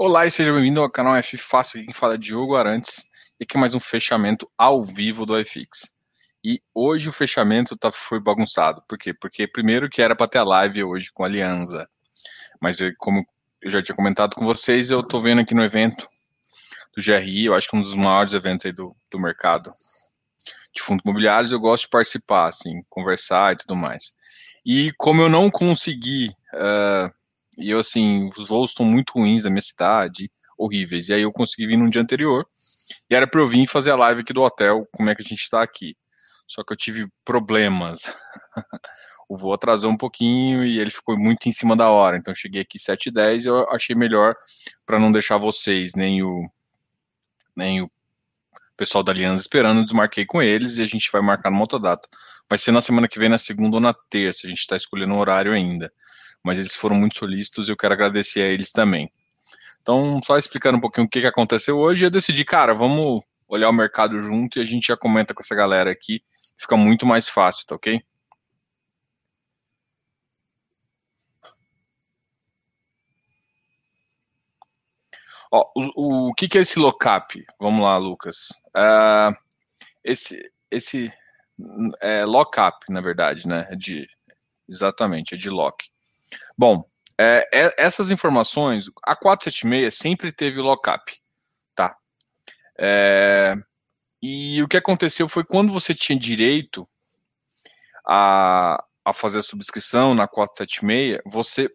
Olá e seja bem-vindo ao canal F Fácil, quem fala é Diogo Arantes, e aqui mais um fechamento ao vivo do iFix. E hoje o fechamento tá, foi bagunçado, por quê? Porque primeiro que era para ter a live hoje com a Alianza, mas eu, como eu já tinha comentado com vocês, eu tô vendo aqui no evento do GRI, eu acho que é um dos maiores eventos aí do, do mercado de fundos imobiliários, eu gosto de participar, assim, conversar e tudo mais. E como eu não consegui... Uh, e eu, assim, os voos estão muito ruins da minha cidade, horríveis. E aí eu consegui vir no dia anterior. E era para eu vir fazer a live aqui do hotel, como é que a gente está aqui. Só que eu tive problemas. o voo atrasou um pouquinho e ele ficou muito em cima da hora. Então eu cheguei aqui 7h10 e eu achei melhor para não deixar vocês, nem o, nem o pessoal da Aliança esperando, desmarquei com eles e a gente vai marcar numa outra data. Vai ser na semana que vem, na segunda ou na terça. A gente está escolhendo um horário ainda mas eles foram muito solícitos e eu quero agradecer a eles também. Então, só explicando um pouquinho o que, que aconteceu hoje, eu decidi, cara, vamos olhar o mercado junto e a gente já comenta com essa galera aqui, fica muito mais fácil, tá ok? Ó, o, o que, que é esse lockup? Vamos lá, Lucas. Uh, esse esse é lockup, na verdade, né? É de, exatamente, é de lock. Bom, é, é, essas informações, a 476 sempre teve lockup, tá? É, e o que aconteceu foi quando você tinha direito a, a fazer a subscrição na 476, você.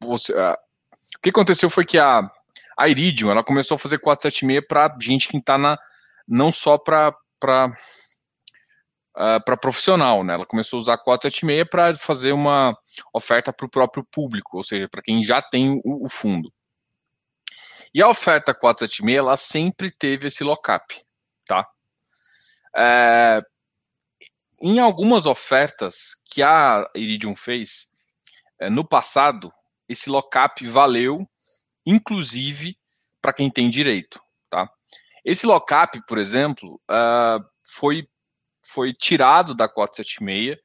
você a, o que aconteceu foi que a, a Iridium ela começou a fazer 476 para gente que está na. não só para uh, ah, para profissional, né? Ela começou a usar 476 para fazer uma oferta para o próprio público, ou seja, para quem já tem o, o, fundo. E a oferta 476, ela sempre teve esse lockup, tá? É, em algumas ofertas que a Iridium fez é, no passado, esse lockup valeu, inclusive, para quem tem direito, tá? Esse lockup, por exemplo, uh, foi foi tirado da 476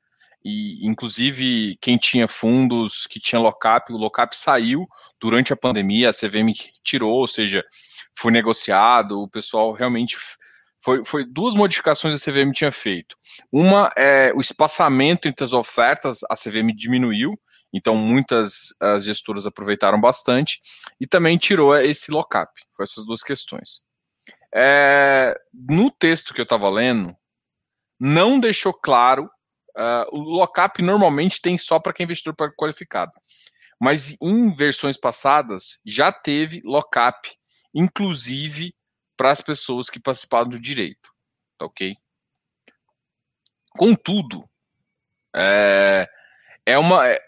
e inclusive quem tinha fundos que tinha lockup, o lockup saiu durante a pandemia, a CVM tirou, ou seja, foi negociado, o pessoal realmente foi, foi duas modificações a CVM tinha feito. Uma é o espaçamento entre as ofertas, a CVM diminuiu, então muitas as gestoras aproveitaram bastante e também tirou esse lockup. Foi essas duas questões. É, no texto que eu estava lendo, não deixou claro. Uh, o lockup normalmente tem só para quem é investidor qualificado. Mas em versões passadas já teve lockup, inclusive para as pessoas que participaram do direito. Tá ok? Contudo, é, é uma. É,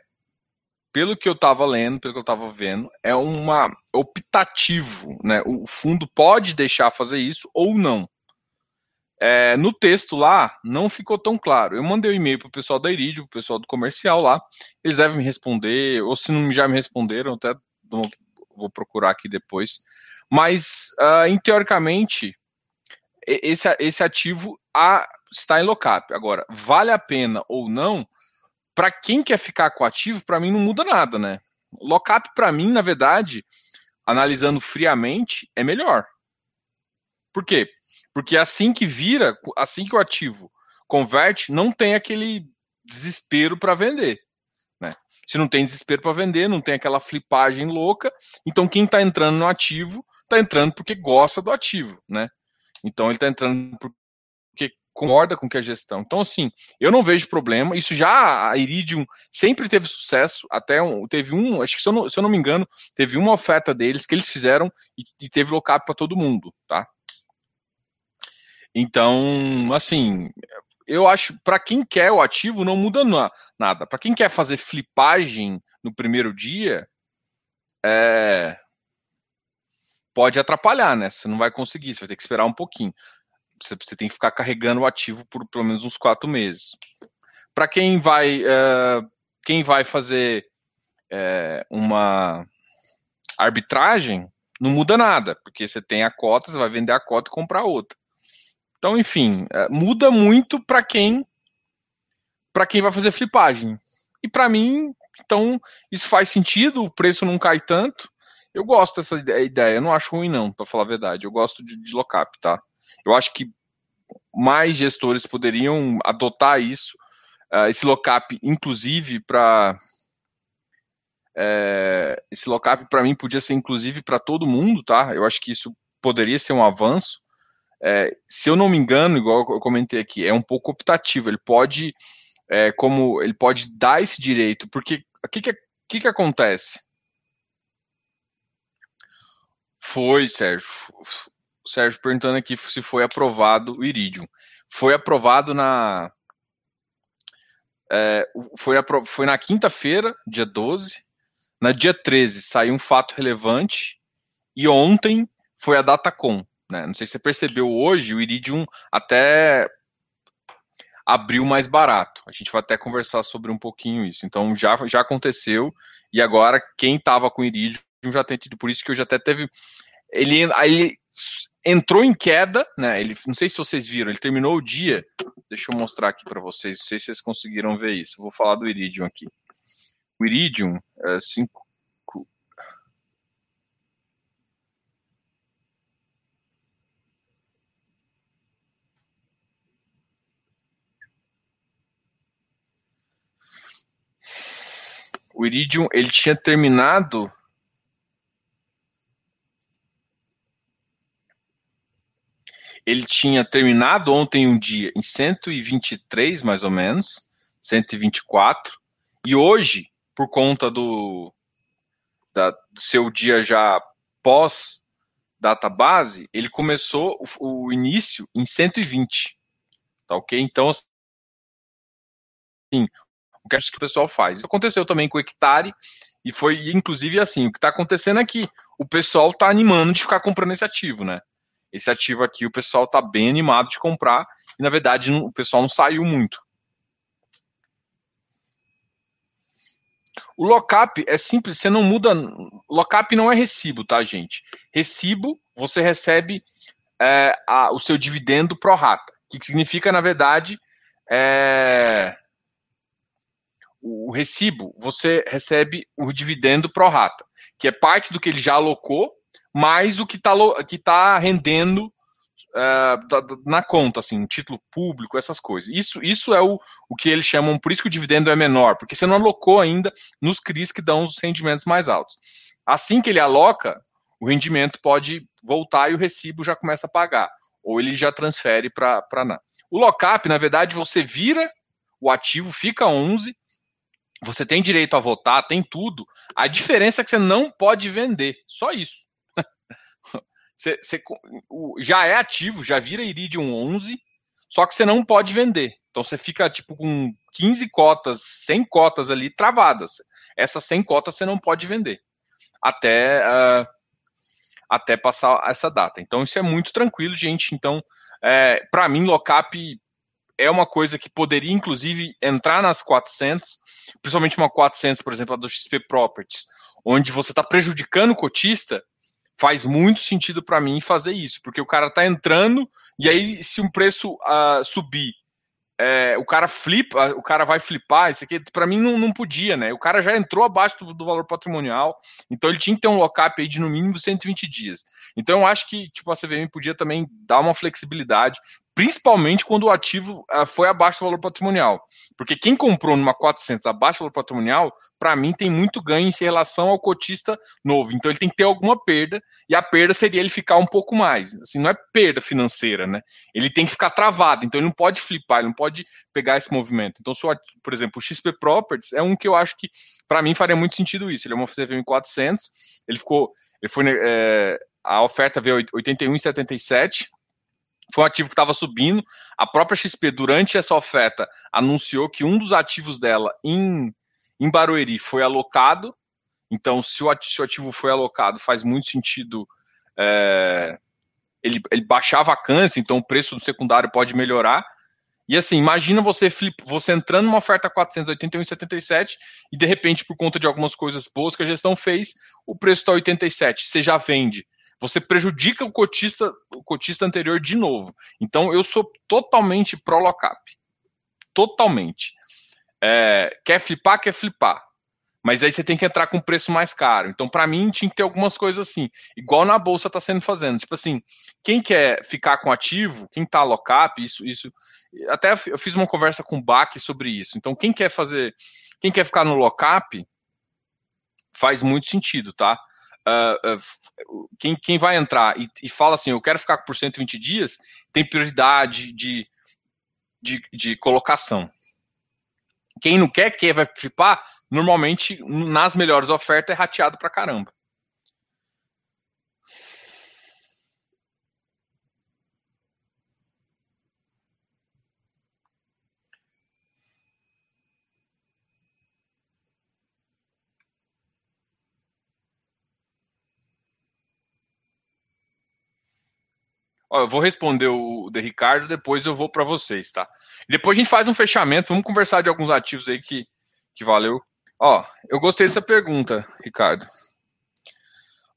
pelo que eu estava lendo, pelo que eu estava vendo, é uma optativo, né? O fundo pode deixar fazer isso ou não. É, no texto lá, não ficou tão claro. Eu mandei um e-mail para o pessoal da Iridio, para o pessoal do comercial lá. Eles devem me responder, ou se não já me responderam, até vou procurar aqui depois. Mas, uh, em, teoricamente, esse, esse ativo a, está em lockup. Agora, vale a pena ou não, para quem quer ficar com o ativo, para mim não muda nada, né? Lockup, para mim, na verdade, analisando friamente, é melhor. Por quê? Porque assim que vira, assim que o ativo converte, não tem aquele desespero para vender. Né? Se não tem desespero para vender, não tem aquela flipagem louca, então quem está entrando no ativo está entrando porque gosta do ativo, né? Então ele está entrando porque concorda com que a gestão. Então assim, eu não vejo problema. Isso já a Iridium sempre teve sucesso. Até um, teve um, acho que se eu, não, se eu não me engano, teve uma oferta deles que eles fizeram e, e teve lockup para todo mundo, tá? Então, assim, eu acho para quem quer o ativo não muda nada. Para quem quer fazer flipagem no primeiro dia, é... pode atrapalhar, né? Você não vai conseguir, você vai ter que esperar um pouquinho. Você, você tem que ficar carregando o ativo por pelo menos uns quatro meses. Para quem vai, uh, quem vai fazer uh, uma arbitragem, não muda nada, porque você tem a cota, você vai vender a cota e comprar outra. Então, enfim, é, muda muito para quem para quem vai fazer flipagem. E para mim, então, isso faz sentido, o preço não cai tanto. Eu gosto dessa ideia, eu não acho ruim não, para falar a verdade. Eu gosto de, de lockup, tá? Eu acho que mais gestores poderiam adotar isso, uh, esse lockup, inclusive para é, esse lockup para mim podia ser inclusive para todo mundo, tá? Eu acho que isso poderia ser um avanço. É, se eu não me engano, igual eu comentei aqui, é um pouco optativo. Ele pode, é, como ele pode dar esse direito, porque o que, que, que, acontece? Foi, Sérgio. Sérgio perguntando aqui se foi aprovado o Iridium. Foi aprovado na. É, foi, foi na quinta-feira, dia 12. Na dia 13 saiu um fato relevante. E ontem foi a Datacom. Né? Não sei se você percebeu hoje, o Iridium até abriu mais barato. A gente vai até conversar sobre um pouquinho isso. Então já, já aconteceu. E agora, quem estava com o Iridium já tem tido. Por isso que eu já até teve. Ele, ele entrou em queda, né? Ele, não sei se vocês viram, ele terminou o dia. Deixa eu mostrar aqui para vocês, não sei se vocês conseguiram ver isso. Vou falar do Iridium aqui. O Iridium, é, o Iridium ele tinha terminado ele tinha terminado ontem um dia em 123 mais ou menos, 124, e hoje, por conta do, da, do seu dia já pós database, ele começou o, o início em 120, tá ok? Então, assim, o que o pessoal faz. Isso aconteceu também com o Hectare, e foi inclusive assim, o que está acontecendo aqui, o pessoal está animando de ficar comprando esse ativo, né? Esse ativo aqui o pessoal está bem animado de comprar, e na verdade o pessoal não saiu muito. O lockup é simples, você não muda. Lockup não é recibo, tá, gente? Recibo, você recebe é, a, o seu dividendo pro rata. O que significa, na verdade, é, o recibo, você recebe o dividendo pro rata, que é parte do que ele já alocou, mais o que está que tá rendendo uh, na conta, assim, título público, essas coisas. Isso, isso é o, o que eles chamam, por isso que o dividendo é menor, porque você não alocou ainda nos CRIs que dão os rendimentos mais altos. Assim que ele aloca, o rendimento pode voltar e o recibo já começa a pagar, ou ele já transfere para nada. O lockup, na verdade, você vira o ativo, fica 11, você tem direito a votar, tem tudo. A diferença é que você não pode vender. Só isso. você, você, já é ativo, já vira Iridium 11, só que você não pode vender. Então você fica tipo com 15 cotas, 100 cotas ali travadas. Essas 100 cotas você não pode vender até, uh, até passar essa data. Então isso é muito tranquilo, gente. Então, é, para mim, lockup é uma coisa que poderia, inclusive, entrar nas 400, principalmente uma 400, por exemplo, a do XP Properties, onde você está prejudicando o cotista, faz muito sentido para mim fazer isso, porque o cara está entrando e aí se um preço uh, subir é, o cara flipa, o cara vai flipar, isso aqui para mim não, não podia, né? O cara já entrou abaixo do, do, valor patrimonial, então ele tinha que ter um lockup aí de no mínimo 120 dias. Então eu acho que tipo a CVM podia também dar uma flexibilidade, principalmente quando o ativo uh, foi abaixo do valor patrimonial. Porque quem comprou numa 400 abaixo do valor patrimonial, para mim tem muito ganho em relação ao cotista novo. Então ele tem que ter alguma perda, e a perda seria ele ficar um pouco mais. Assim, não é perda financeira, né? Ele tem que ficar travado, então ele não pode flipar, ele não pode pegar esse movimento. Então, se o, por exemplo, o XP Properties é um que eu acho que, para mim, faria muito sentido isso. Ele é uma CVM 400, ele ficou, ele foi, é, a oferta veio 81,77, foi um ativo que estava subindo. A própria XP, durante essa oferta, anunciou que um dos ativos dela em, em Barueri foi alocado. Então, se o, ativo, foi alocado, faz muito sentido é, ele, ele baixar a vacância, então o preço do secundário pode melhorar. E assim, imagina você flip, você entrando numa oferta 481,77 e de repente, por conta de algumas coisas boas que a gestão fez, o preço está 87, você já vende você prejudica o cotista, o cotista anterior de novo. Então, eu sou totalmente pró lockup. Totalmente. É, quer flipar, quer flipar. Mas aí você tem que entrar com preço mais caro. Então, para mim, tinha que ter algumas coisas assim, igual na bolsa está sendo fazendo. Tipo assim, quem quer ficar com ativo, quem está lockup, isso, isso. Até eu fiz uma conversa com o Bach sobre isso. Então, quem quer fazer, quem quer ficar no lockup, faz muito sentido, tá? Uh, quem, quem vai entrar e, e, fala assim, eu quero ficar por 120 dias, tem prioridade de, de, de colocação. Quem não quer, quem vai flipar, normalmente nas melhores ofertas é rateado pra caramba. Ó, eu vou responder o de Ricardo, depois eu vou para vocês, tá? Depois a gente faz um fechamento, vamos conversar de alguns ativos aí que, que valeu. Ó, eu gostei dessa pergunta, Ricardo.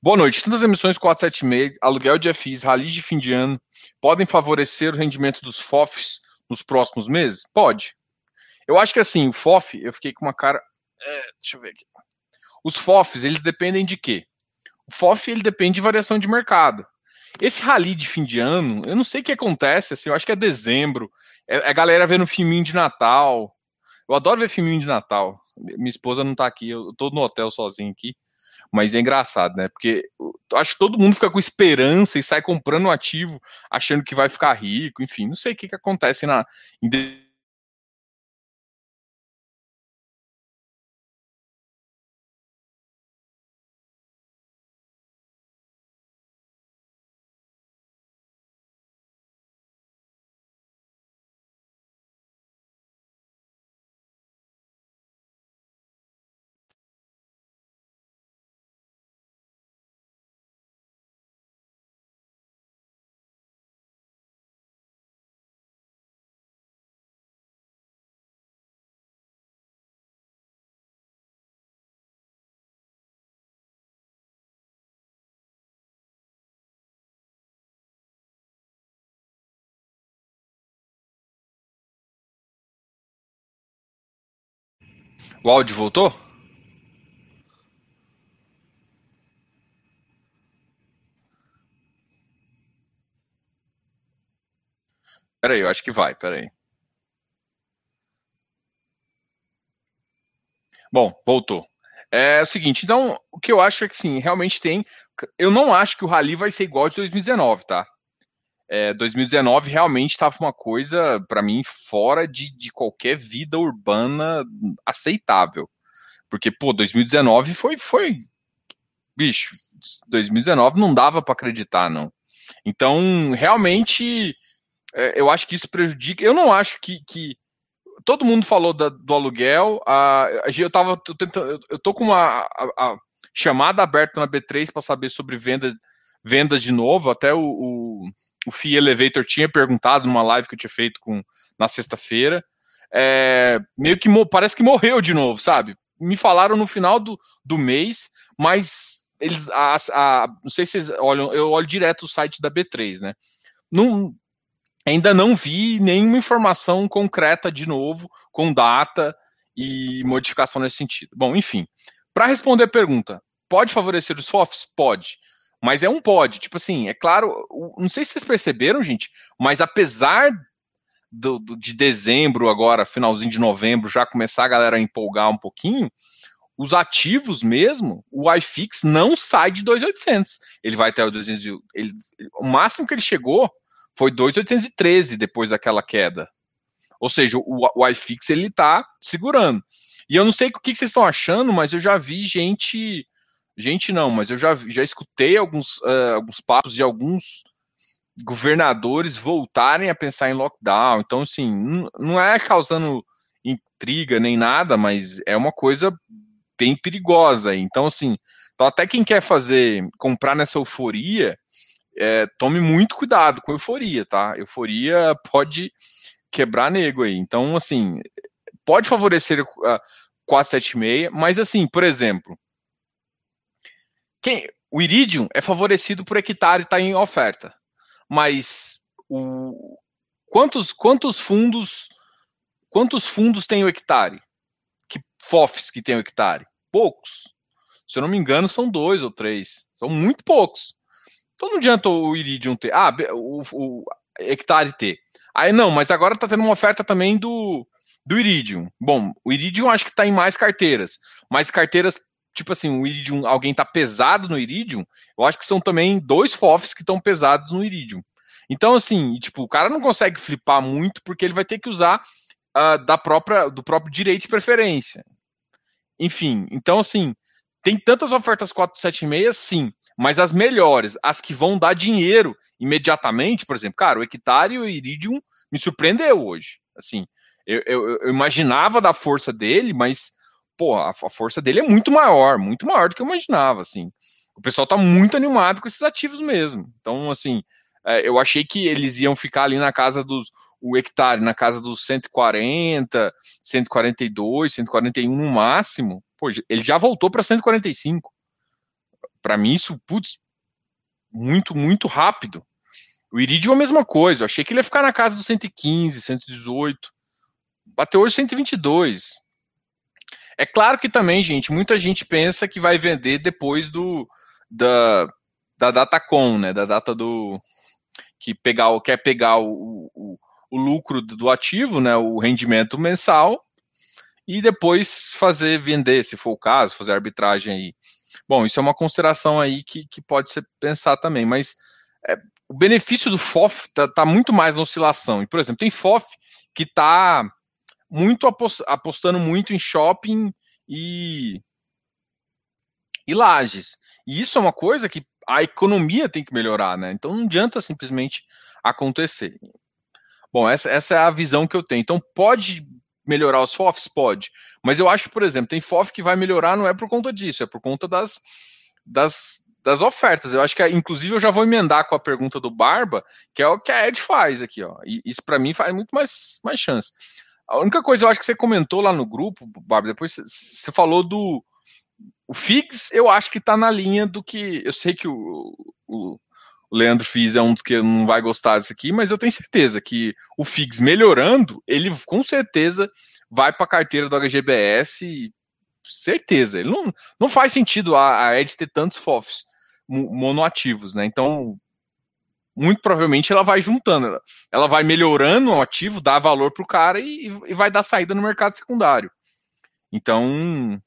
Boa noite. Tantas emissões 476, aluguel de FIs, rally de fim de ano, podem favorecer o rendimento dos FOFs nos próximos meses? Pode. Eu acho que assim, o FOF, eu fiquei com uma cara. É, deixa eu ver aqui. Os FOFs, eles dependem de quê? O FOF, ele depende de variação de mercado. Esse rally de fim de ano, eu não sei o que acontece, assim, eu acho que é dezembro, é, é a galera vendo filminho de Natal. Eu adoro ver filminho de Natal. Minha esposa não tá aqui, eu tô no hotel sozinho aqui. Mas é engraçado, né? Porque acho que todo mundo fica com esperança e sai comprando um ativo achando que vai ficar rico, enfim, não sei o que, que acontece na, em O áudio voltou? Peraí, eu acho que vai, peraí. Bom, voltou. É o seguinte, então, o que eu acho é que sim, realmente tem. Eu não acho que o Rally vai ser igual de 2019, tá? É, 2019 realmente estava uma coisa, para mim, fora de, de qualquer vida urbana aceitável. Porque, pô, 2019 foi. foi bicho, 2019 não dava para acreditar, não. Então, realmente, é, eu acho que isso prejudica. Eu não acho que. que todo mundo falou da, do aluguel. A, eu tava tentando. Eu tô com uma a, a chamada aberta na B3 para saber sobre venda, vendas de novo. Até o, o o Fee Elevator tinha perguntado numa live que eu tinha feito com, na sexta-feira. É, meio que parece que morreu de novo, sabe? Me falaram no final do, do mês, mas eles. A, a, não sei se vocês olham, eu olho direto o site da B3, né? Não, ainda não vi nenhuma informação concreta de novo, com data e modificação nesse sentido. Bom, enfim. Para responder a pergunta, pode favorecer os FOFs? Pode. Mas é um pod. Tipo assim, é claro, não sei se vocês perceberam, gente, mas apesar do, do, de dezembro, agora, finalzinho de novembro, já começar a galera a empolgar um pouquinho, os ativos mesmo, o iFix não sai de 2.800. Ele vai até o 200. Ele, o máximo que ele chegou foi 2.813 depois daquela queda. Ou seja, o, o iFix ele tá segurando. E eu não sei o que vocês estão achando, mas eu já vi gente Gente, não, mas eu já, já escutei alguns, uh, alguns papos de alguns governadores voltarem a pensar em lockdown. Então, assim, não, é causando intriga nem nada, mas é uma coisa bem perigosa. Então, assim, então até quem quer fazer, comprar nessa euforia, é, tome muito cuidado com euforia, tá? Euforia pode quebrar nego aí. Então, assim, pode favorecer a 476, mas assim, por exemplo, quem, o Iridium é favorecido por hectare estar tá em oferta, mas o, quantos, quantos fundos quantos fundos tem o hectare? Que FOFs que tem o hectare? poucos. Se eu não me engano, são dois ou três. São muito poucos. Então não adianta o Iridium ter. Ah, o, o hectare ter. Aí não, mas agora tá tendo uma oferta também do, do Iridium. Bom, o Iridium acho que tá em mais carteiras. Mas carteiras, tipo assim, o Iridium, alguém tá pesado no Iridium, eu acho que são também dois FOFs que estão pesados no Iridium. Então, assim, tipo, o cara não consegue flipar muito porque ele vai ter que usar uh, da própria, do próprio direito de preferência. Enfim, então, assim, tem tantas ofertas 476, sim, mas as melhores, as que vão dar dinheiro imediatamente, por exemplo, cara, o Hectare e o Iridium me surpreendeu hoje. Assim, eu, eu, eu imaginava da força dele, mas, pô, a, força dele é muito maior, muito maior do que eu imaginava, assim. O pessoal tá muito animado com esses ativos mesmo. Então, assim, é, eu achei que eles iam ficar ali na casa dos o hectare na casa dos 140, 142, 141 no máximo. Pô, ele já voltou para 145. Para mim isso, putz, muito muito rápido. O Iridium é a mesma coisa. Eu achei que ele ia ficar na casa dos 115, 118. Bateu hoje 122. É claro que também, gente, muita gente pensa que vai vender depois do da, da data com, né? Da data do que pegar, quer pegar o, o, o lucro do ativo, né, o rendimento mensal, e depois fazer vender, se for o caso, fazer arbitragem aí. Bom, isso é uma consideração aí que, que pode ser pensar também, mas é, o benefício do FOF está tá muito mais na oscilação. E, por exemplo, tem FOF que está muito apostando muito em shopping e, e lajes. E isso é uma coisa que a economia tem que melhorar, né? Então não adianta simplesmente acontecer. Bom, essa, essa é a visão que eu tenho. Então pode melhorar os FOFs? Pode. Mas eu acho que, por exemplo, tem FOF que vai melhorar não é por conta disso, é por conta das, das, das ofertas. Eu acho que, inclusive, eu já vou emendar com a pergunta do Barba, que é o que a Ed faz aqui, ó. E isso para mim faz muito mais, mais chance. A única coisa eu acho que você comentou lá no grupo, Barba, depois você falou do, o Figs, eu acho que tá na linha do que. Eu sei que o, o, Leandro Figs é um dos que não vai gostar disso aqui, mas eu tenho certeza que o Figs melhorando, ele com certeza vai para a carteira do HGBS. Certeza. Ele não, não faz sentido a, a Ed ter tantos FOFs monoativos, né? Então, muito provavelmente ela vai juntando, ela, ela vai melhorando o ativo, dá valor para o cara e, e vai dar saída no mercado secundário. Então,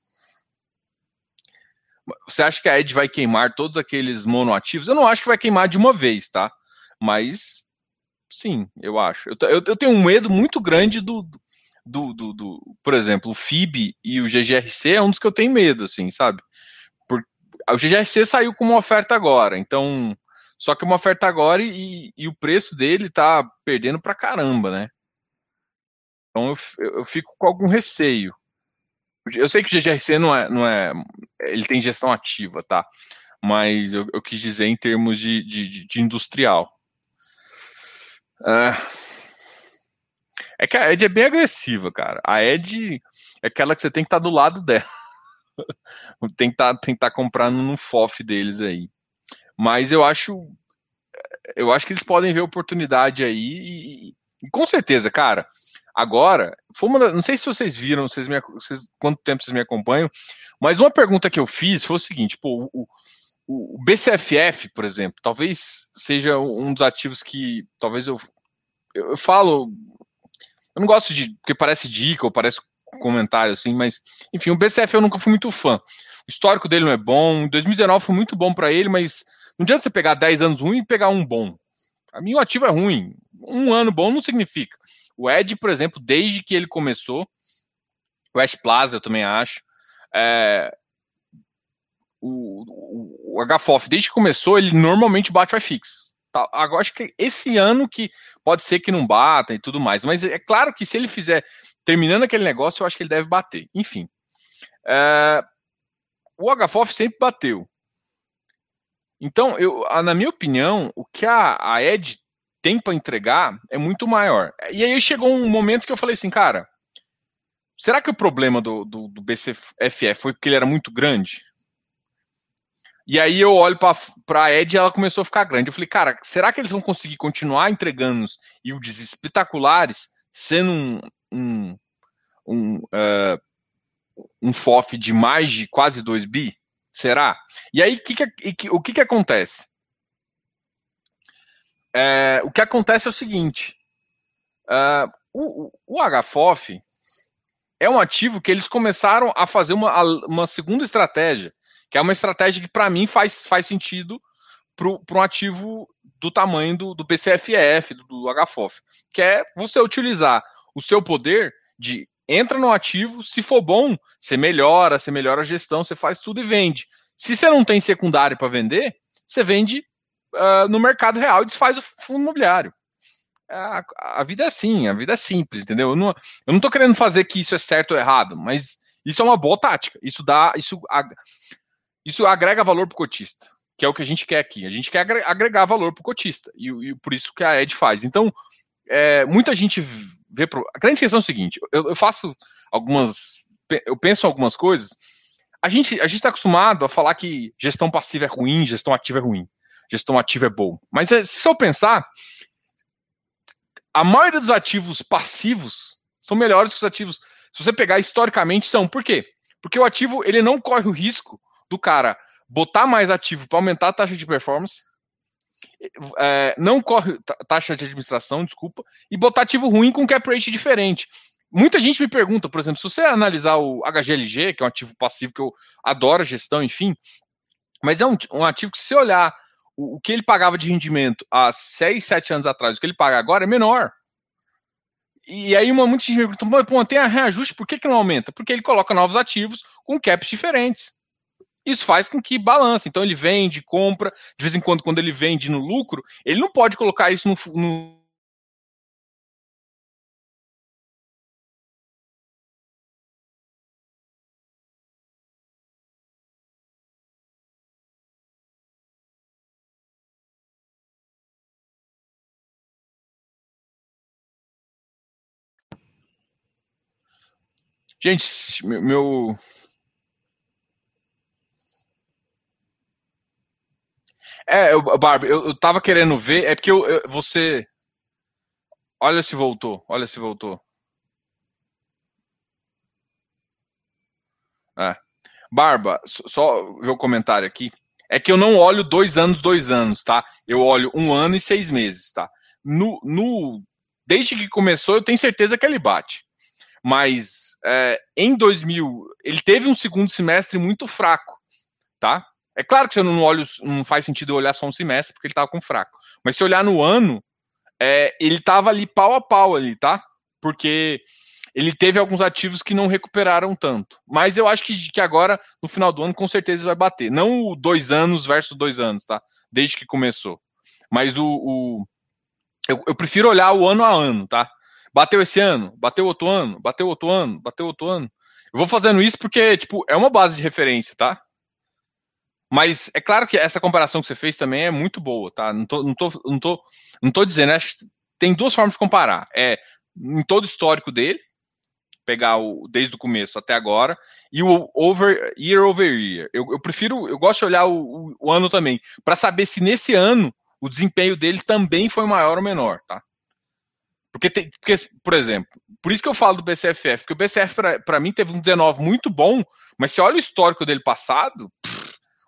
você acha que a Ed vai queimar todos aqueles monoativos? Eu não acho que vai queimar de uma vez, tá? Mas sim, eu acho. Eu, eu, eu tenho um medo muito grande do, do, do, do, por exemplo, o FIB e o GGRC é um dos que eu tenho medo, assim, sabe? Por, o GGRC saiu com uma oferta agora, então. Só que uma oferta agora e, e o preço dele tá perdendo pra caramba, né? Então eu, eu fico com algum receio. Eu sei que o GGRC não é, não é. Ele tem gestão ativa, tá? Mas eu, eu quis dizer em termos de, de, de industrial. É, é que a Ed é bem agressiva, cara. A Ed é aquela que você tem que estar tá do lado dela. tem que estar tá, tá comprando no FOF deles aí. Mas eu acho. Eu acho que eles podem ver oportunidade aí. E, e com certeza, cara Agora, foi uma, não sei se vocês viram, vocês me, vocês, quanto tempo vocês me acompanham, mas uma pergunta que eu fiz foi o seguinte: pô, o, o, BCFF, por exemplo, talvez seja um dos ativos que talvez eu, eu, eu falo. Eu não gosto de. porque parece dica ou parece comentário assim, mas enfim, o BCF eu nunca fui muito fã. O histórico dele não é bom. 2019 foi muito bom para ele, mas não adianta você pegar 10 anos ruim e pegar um bom. A mim o ativo é ruim. Um ano bom não significa. O Ed, por exemplo, desde que ele começou, o West Plaza eu também acho, é, o, o, o HFOF, desde que começou, ele normalmente bate o iFix. Tá, agora acho que esse ano que pode ser que não bata e tudo mais, mas é claro que se ele fizer terminando aquele negócio, eu acho que ele deve bater. Enfim. É, o HFOF sempre bateu. Então, eu, na minha opinião, o que a, a Ed tem para entregar é muito maior. E aí chegou um momento que eu falei assim, cara, será que o problema do, do, do BCFF foi porque ele era muito grande? E aí eu olho para a Ed e ela começou a ficar grande. Eu falei, cara, será que eles vão conseguir continuar entregando yields espetaculares, sendo um, um, um uh, um FOF de mais de quase 2 bi? Será? E aí, que que, o que, que acontece? É, o que acontece é o seguinte: uh, o, o HFOF é um ativo que eles começaram a fazer uma, uma segunda estratégia, que é uma estratégia que, para mim, faz, faz sentido para um ativo do tamanho do, do PCFF, do, do HFOF, que é você utilizar o seu poder de entra no ativo, se for bom, você melhora, você melhora a gestão, você faz tudo e vende. Se você não tem secundário para vender, você vende uh, no mercado real e desfaz o fundo imobiliário. A, a, vida é assim, a vida é simples, entendeu? Eu não, eu não tô querendo fazer que isso é certo ou errado, mas isso é uma boa tática. Isso dá, isso, isso agrega valor para o cotista, que é o que a gente quer aqui. A gente quer agregar valor para o cotista, e, e, por isso que a Ed faz. Então, é, muita gente vê. Pro... A grande questão é o seguinte: eu, eu faço algumas. Eu penso algumas coisas. A gente a está acostumado a falar que gestão passiva é ruim, gestão ativa é ruim, gestão ativa é bom. Mas é, se eu pensar, a maioria dos ativos passivos são melhores que os ativos. Se você pegar historicamente, são. Por quê? Porque o ativo ele não corre o risco do cara botar mais ativo para aumentar a taxa de performance, é, não corre taxa de administração, desculpa, e botar ativo ruim com cap rate diferente. Muita gente me pergunta, por exemplo, se você analisar o HGLG, que é um ativo passivo que eu adoro gestão, enfim, mas é um, um ativo que se olhar o, o, que ele pagava de rendimento há 6, 7 anos atrás, o que ele paga agora é menor. E aí uma, muita gente me pergunta, pô, tem a reajuste, por que, que não aumenta? Porque ele coloca novos ativos com caps diferentes. Isso faz com que balance. Então ele vende, compra, de vez em quando, quando ele vende no lucro, ele não pode colocar isso no, no Gente, meu. É, eu, Barbie, eu, eu tava querendo ver, é porque eu, eu, você. Olha se voltou, olha se voltou. É. Barba, só ver o comentário aqui. É que eu não olho dois anos, dois anos, tá? Eu olho um ano e seis meses, tá? No, no, desde que começou, eu tenho certeza que ele bate mas é, em 2000 ele teve um segundo semestre muito fraco, tá? É claro que você não olha, não faz sentido olhar só um semestre porque ele estava com fraco, mas se olhar no ano, é, ele estava ali pau a pau ali, tá? Porque ele teve alguns ativos que não recuperaram tanto. Mas eu acho que, que agora, no final do ano, com certeza vai bater. Não o dois anos versus dois anos, tá? Desde que começou. Mas o. o eu, eu, prefiro olhar o ano a ano, tá? Bateu esse ano, bateu outro ano, bateu outro ano, bateu outro ano. Eu vou fazendo isso porque, tipo, é uma base de referência, tá? Mas é claro que essa comparação que você fez também é muito boa, tá? Não tô, não tô, não tô, não tô dizendo, que tem duas formas de comparar. É em todo o histórico dele, pegar o desde o começo até agora, e o over year over year. Eu, eu prefiro, eu gosto de olhar o, o, o ano também, para saber se nesse ano o desempenho dele também foi maior ou menor, tá? Porque, tem, porque, por exemplo, por isso que eu falo do BCFF, porque o BCF para mim teve um 19 muito bom, mas se olha o histórico dele passado, pff,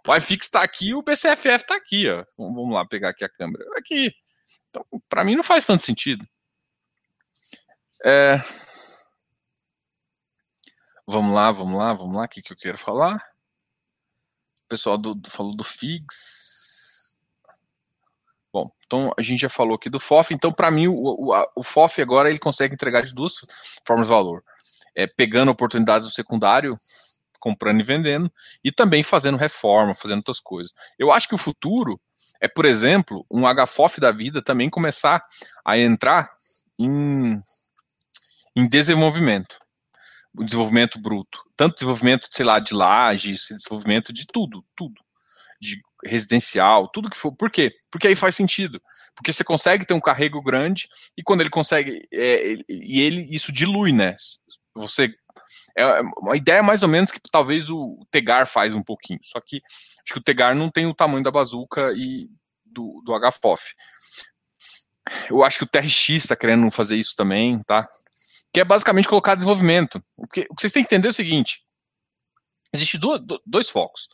o iFix está aqui e o BCFF está aqui, ó. Vamos lá pegar aqui a câmera. Aqui. Então, para mim não faz tanto sentido. É... Vamos lá, vamos lá, vamos lá. O que, que eu quero falar? O pessoal do, do falou do FIGS. Bom, então a gente já falou aqui do FOF, então para mim o, o, o, FOF agora ele consegue entregar de duas formas de valor. É, pegando oportunidades do secundário, comprando e vendendo, e também fazendo reforma, fazendo outras coisas. Eu acho que o futuro é, por exemplo, um HFOF da vida também começar a entrar em, em desenvolvimento. O desenvolvimento bruto. Tanto desenvolvimento, sei lá, de lajes, desenvolvimento de tudo, tudo. De residencial, tudo que for. Por quê? Porque aí faz sentido. Porque você consegue ter um carrego grande e quando ele consegue. É, e ele isso dilui, né? Você. É uma ideia mais ou menos que talvez o Tegar faz um pouquinho. Só que acho que o Tegar não tem o tamanho da bazuca e do, do HFOF. Eu acho que o TRX está querendo fazer isso também, tá? Que é basicamente colocar desenvolvimento. Porque o que vocês têm que entender é o seguinte: Existem dois focos.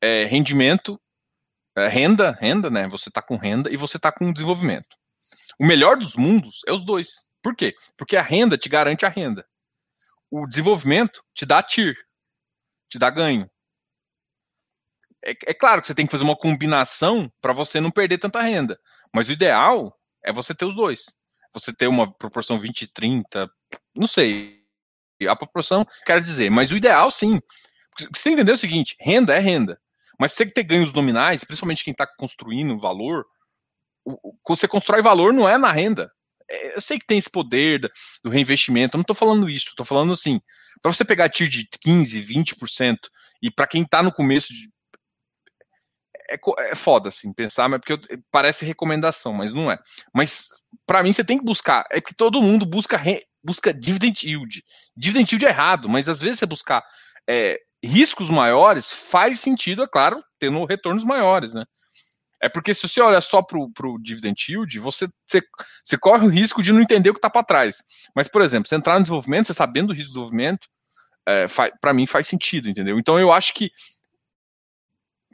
É, rendimento, é, renda, renda, né? Você está com renda e você está com desenvolvimento. O melhor dos mundos é os dois. Por quê? Porque a renda te garante a renda. O desenvolvimento te dá TIR, te dá ganho. É, é claro que você tem que fazer uma combinação para você não perder tanta renda. Mas o ideal é você ter os dois. Você ter uma proporção 20, 30, não sei. A proporção, quero dizer, mas o ideal sim. Você entendeu o seguinte: renda é renda. Mas você tem que ter ganhos nominais, principalmente quem está construindo valor, você constrói valor não é na renda. É, eu sei que tem esse poder do reinvestimento, eu não estou falando isso, estou falando assim, para você pegar TIR de 15, 20%, e para quem está no começo de, é, é foda, assim, pensar, mas porque eu, parece recomendação, mas não é. Mas, para mim, você tem que buscar. É que todo mundo busca, re, busca dividend yield. Dividend yield é errado, mas às vezes você buscar é, riscos maiores faz sentido, é claro, tendo retornos maiores, né? É porque se você olha só para o dividend yield, você, você, você, corre o risco de não entender o que está para trás. Mas, por exemplo, você entrar no desenvolvimento, você sabendo do risco do desenvolvimento, é, para mim faz sentido, entendeu? Então eu acho que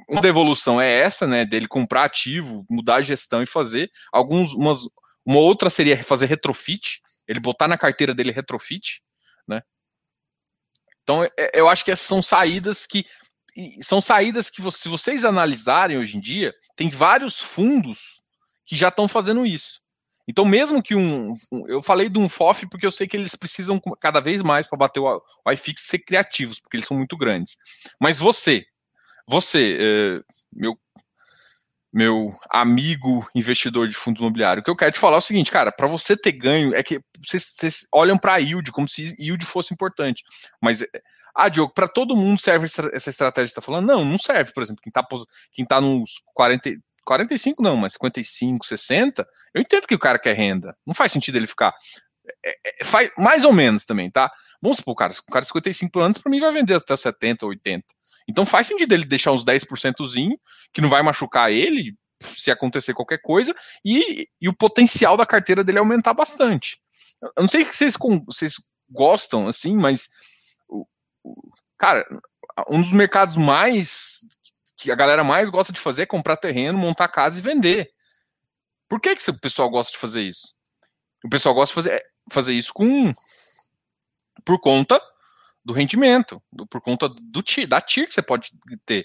uma devolução é essa, né? Dele comprar ativo, mudar a gestão e fazer. Alguns, umas, uma outra seria fazer retrofit, ele botar na carteira dele retrofit, né? Então, é, é, eu acho que essas são saídas que são saídas que se vocês analisarem hoje em dia, tem vários fundos que já estão fazendo isso. Então, mesmo que um, Eu falei de um FOF porque eu sei que eles precisam cada vez mais para bater o, o iFix ser criativos, porque eles são muito grandes. Mas você, você, é, meu, meu amigo investidor de fundo imobiliário, o que eu quero te falar é o seguinte, cara, para você ter ganho, é que vocês, vocês olham para a yield como se yield fosse importante. Mas, ah, Diogo, para todo mundo serve essa estratégia que você está falando? Não, não serve, por exemplo, quem está quem tá nos 40, 45 não, mas 55, 60, eu entendo que o cara quer renda. Não faz sentido ele ficar. É, é, faz mais ou menos também, tá? Vamos supor, cara, o cara de 55 anos, para mim, vai vender até 70, 80. Então faz sentido ele deixar uns 10% que não vai machucar ele se acontecer qualquer coisa e, e o potencial da carteira dele aumentar bastante. Eu não sei se vocês, vocês gostam assim, mas cara, um dos mercados mais que a galera mais gosta de fazer é comprar terreno, montar casa e vender. Por que, que o pessoal gosta de fazer isso? O pessoal gosta de fazer, fazer isso com por conta do rendimento, do, por conta do da TIR que você pode ter.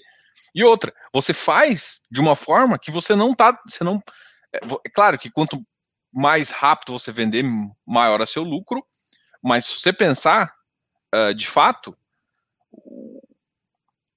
E outra, você faz de uma forma que você não tá, você não é, é claro que quanto mais rápido você vender, maior é seu lucro, mas se você pensar uh, de fato,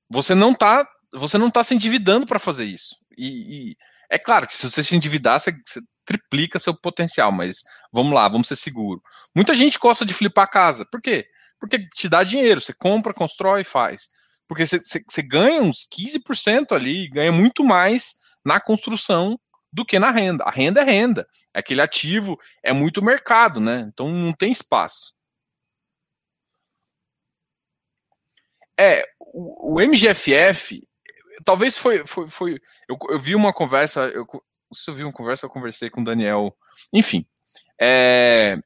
você não tá, você não tá se endividando para fazer isso. E, e, é claro que se você se endividar, você, você triplica seu potencial, mas vamos lá, vamos ser seguro. Muita gente gosta de flipar a casa. Por quê? Porque te dá dinheiro, você compra, constrói e faz. Porque você, você, você ganha uns 15% ali, ganha muito mais na construção do que na renda. A renda é renda. Aquele ativo é muito mercado, né? Então não tem espaço. É, o, o MGFF, talvez foi. foi, foi eu, eu vi uma conversa. Eu, se eu vi uma conversa, eu conversei com o Daniel. Enfim. É,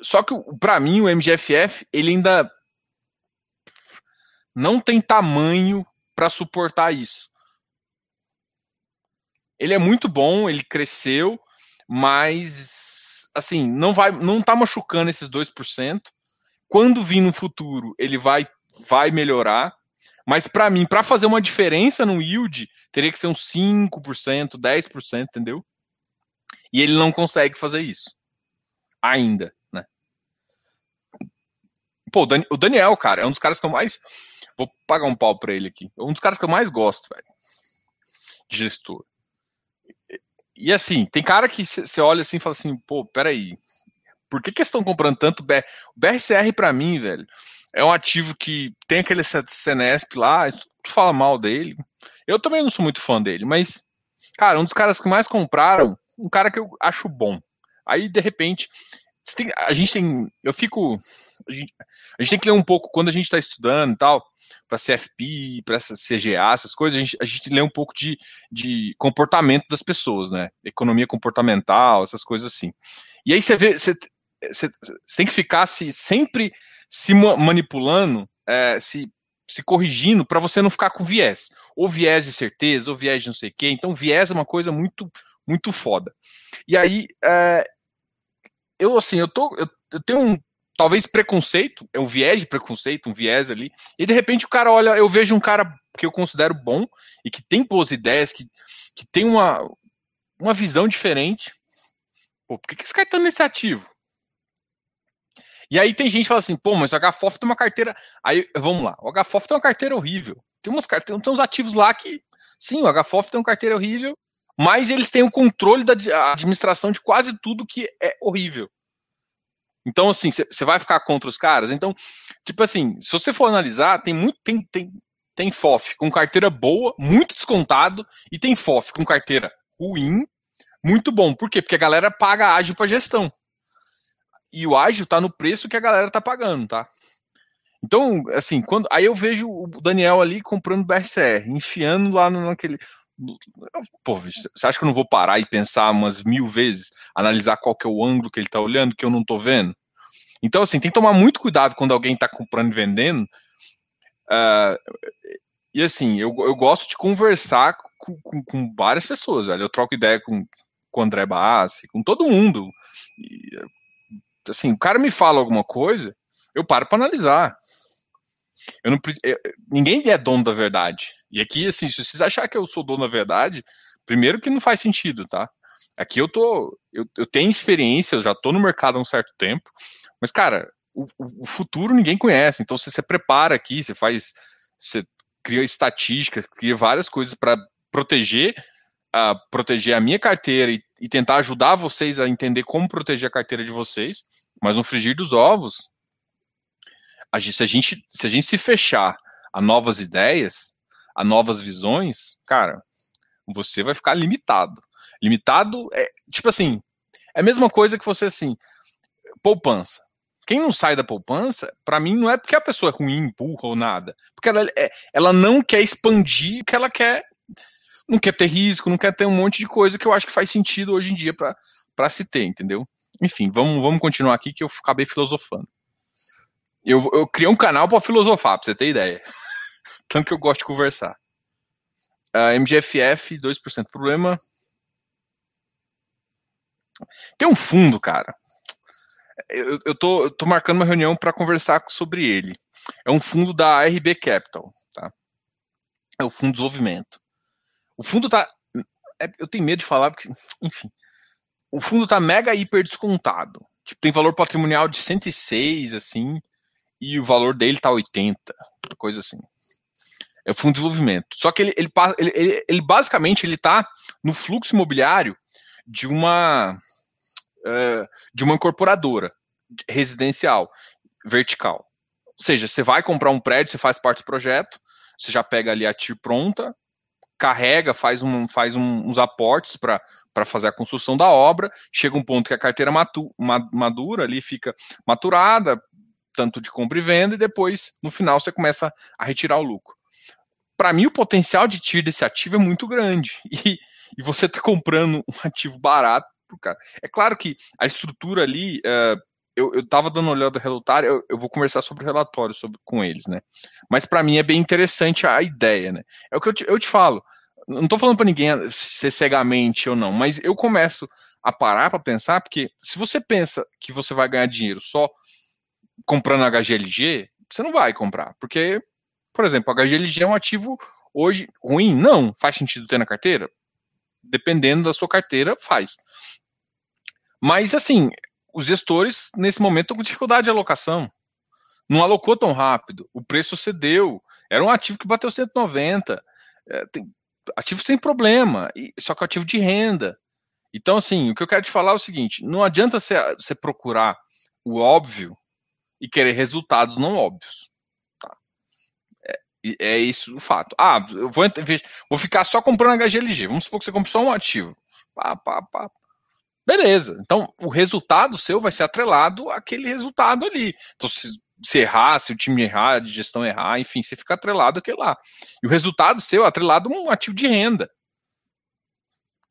só que, para mim, o MGFF, ele ainda não tem tamanho para suportar isso. Ele é muito bom, ele cresceu, mas assim, não vai não tá machucando esses 2%. Quando vir no futuro, ele vai vai melhorar, mas para mim, para fazer uma diferença no yield, teria que ser uns 5%, 10%, entendeu? E ele não consegue fazer isso ainda. Pô, o Daniel, cara, é um dos caras que eu mais. Vou pagar um pau pra ele aqui. É um dos caras que eu mais gosto, velho. De gestor. E assim, tem cara que você olha assim e fala assim, pô, peraí. Por que, que estão comprando tanto BR? O BRCR, para mim, velho, é um ativo que tem aquele CNESP lá, tu fala mal dele. Eu também não sou muito fã dele, mas, cara, um dos caras que mais compraram, um cara que eu acho bom. Aí, de repente, tem, a gente tem. Eu fico. A gente, a gente, tem que ler um pouco quando a gente está estudando e tal, para CFP, para CGA, essas coisas, a gente, a gente lê um pouco de, de comportamento das pessoas, né? Economia comportamental, essas coisas assim. E aí você vê, você, você, você tem que ficar se, sempre se manipulando, é, se se corrigindo para você não ficar com viés. Ou viés de certeza, ou viés de não sei o quê. Então, viés é uma coisa muito, muito foda. E aí, é, eu assim, eu, tô, eu, eu tenho um talvez preconceito, é um viés de preconceito, um viés ali, e de repente o cara olha, eu vejo um cara que eu considero bom e que tem boas ideias, que, que tem uma, uma visão diferente. Pô, por que, que esse cara tá nesse ativo? E aí tem gente que fala assim, pô, mas o HFOF tem uma carteira. Aí, vamos lá, o HFOF tem uma carteira horrível. Tem, umas, tem, tem uns ativos lá que, sim, o HFOF tem uma carteira horrível, mas eles têm o controle da administração de quase tudo que é horrível. Então, assim, você vai ficar contra os caras? Então, tipo assim, se você for analisar, tem muito. Tem, tem, tem FOF com carteira boa, muito descontado, e tem FOF com carteira ruim, muito bom. Por quê? Porque a galera paga ágil para gestão e o ágil tá no preço que a galera tá pagando, tá? Então, assim, quando aí eu vejo o Daniel ali comprando BRCR, enfiando lá naquele. Pô, você acha que eu não vou parar e pensar umas mil vezes, analisar qual que é o ângulo que ele tá olhando, que eu não tô vendo? Então, assim, tem que tomar muito cuidado quando alguém tá comprando e vendendo. Uh, e assim, eu, eu gosto de conversar com, com, com várias pessoas, velho. Eu troco ideia com, com o André Bassi, com todo mundo. E, assim, o cara me fala alguma coisa, eu paro para analisar. Eu não, eu, ninguém é dono da verdade. E aqui, assim, se vocês acharem que eu sou dono da verdade, primeiro que não faz sentido, tá? Aqui eu tô, eu, eu tenho experiência, eu já tô no mercado há um certo tempo, mas, cara, o, o futuro ninguém conhece, então você se prepara aqui, você faz, você cria estatística, cria várias coisas para proteger a proteger a minha carteira e, e, tentar ajudar vocês a entender como proteger a carteira de vocês, mas no frigir dos ovos, a gente, se, a gente, se a gente se fechar a novas ideias, a novas visões, cara, você vai ficar limitado. Limitado é, tipo assim, é a mesma coisa que você, assim, poupança. Quem não sai da poupança, para mim, não é porque a pessoa é ruim, burra ou nada. Porque ela, é, ela não quer expandir o que ela quer não quer ter risco, não quer ter um monte de coisa que eu acho que faz sentido hoje em dia para se ter, entendeu? Enfim, vamos, vamos continuar aqui que eu acabei filosofando. Eu, eu criei um canal para filosofar, para você ter ideia. Tanto que eu gosto de conversar. Uh, MGFF, 2% problema. Tem um fundo, cara. Eu, eu, tô, eu tô marcando uma reunião para conversar sobre ele. É um fundo da RB Capital, tá? É o Fundo de Desenvolvimento. O fundo tá. É, eu tenho medo de falar, porque, enfim. O fundo tá mega hiper descontado. Tipo, tem valor patrimonial de 106, assim, e o valor dele tá 80, coisa assim. É o fundo de desenvolvimento. Só que ele, ele, ele, ele basicamente ele tá no fluxo imobiliário de uma uh, de uma incorporadora residencial vertical. Ou seja, você vai comprar um prédio, você faz parte do projeto, você já pega ali a TIR pronta, carrega, faz, um, faz um, uns aportes para fazer a construção da obra, chega um ponto que a carteira matu, madura ali, fica maturada, tanto de compra e venda, e depois, no final, você começa a retirar o lucro. Para mim, o potencial de TIR desse ativo é muito grande. E, e você está comprando um ativo barato, cara. É claro que a estrutura ali, uh, eu, estava dando uma olhada no relatório, eu, eu, vou conversar sobre o relatório sobre, com eles, né? Mas para mim é bem interessante a, a, ideia, né? É o que eu te, eu te falo não estou falando para ninguém ser cegamente ou não, mas eu começo a parar para pensar, porque se você pensa que você vai ganhar dinheiro só comprando HGLG, você não vai comprar, porque, por exemplo, HGLG é um ativo hoje ruim? Não, faz sentido ter na carteira? Dependendo da sua carteira, faz. Mas, assim, os gestores, nesse momento, estão com dificuldade de alocação. Não alocou tão rápido, o preço cedeu, era um ativo que bateu 190. É, tem, ativos têm problema, só que é ativo de renda. Então, assim, o que eu quero te falar é o seguinte: não adianta você procurar o óbvio e querer resultados não óbvios. Tá? É, é, isso o fato. Ah, eu vou, vou ficar só comprando HGLG. Vamos supor que você compra só um ativo. Pá, pá, pá. Beleza. Então, o resultado seu vai ser atrelado àquele resultado ali. Então, se se errar, se o time errar, de gestão errar, enfim, você fica atrelado aquilo lá. E o resultado seu é atrelado a um ativo de renda.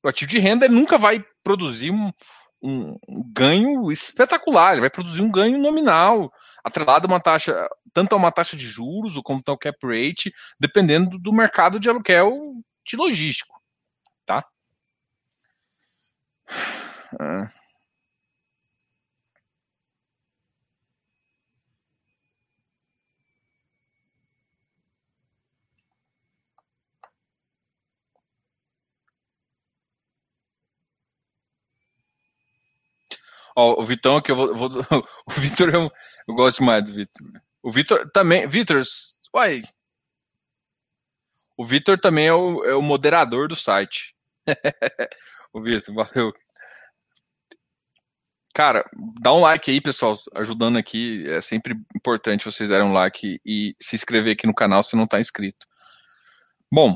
O ativo de renda nunca vai produzir um, um, um, ganho espetacular, ele vai produzir um ganho nominal, atrelado a uma taxa, tanto a uma taxa de juros como ao cap rate, dependendo do mercado de aluguel de logístico, tá? É. Ó, o Vitão aqui, eu vou. vou o Vitor, eu, eu gosto demais do Vitor. O Vitor também. Vitor, uai. O Vitor também é o, é o moderador do site. o Vitor, valeu. Cara, dá um like aí, pessoal, ajudando aqui. É sempre importante vocês darem um like e se inscrever aqui no canal se não está inscrito. Bom,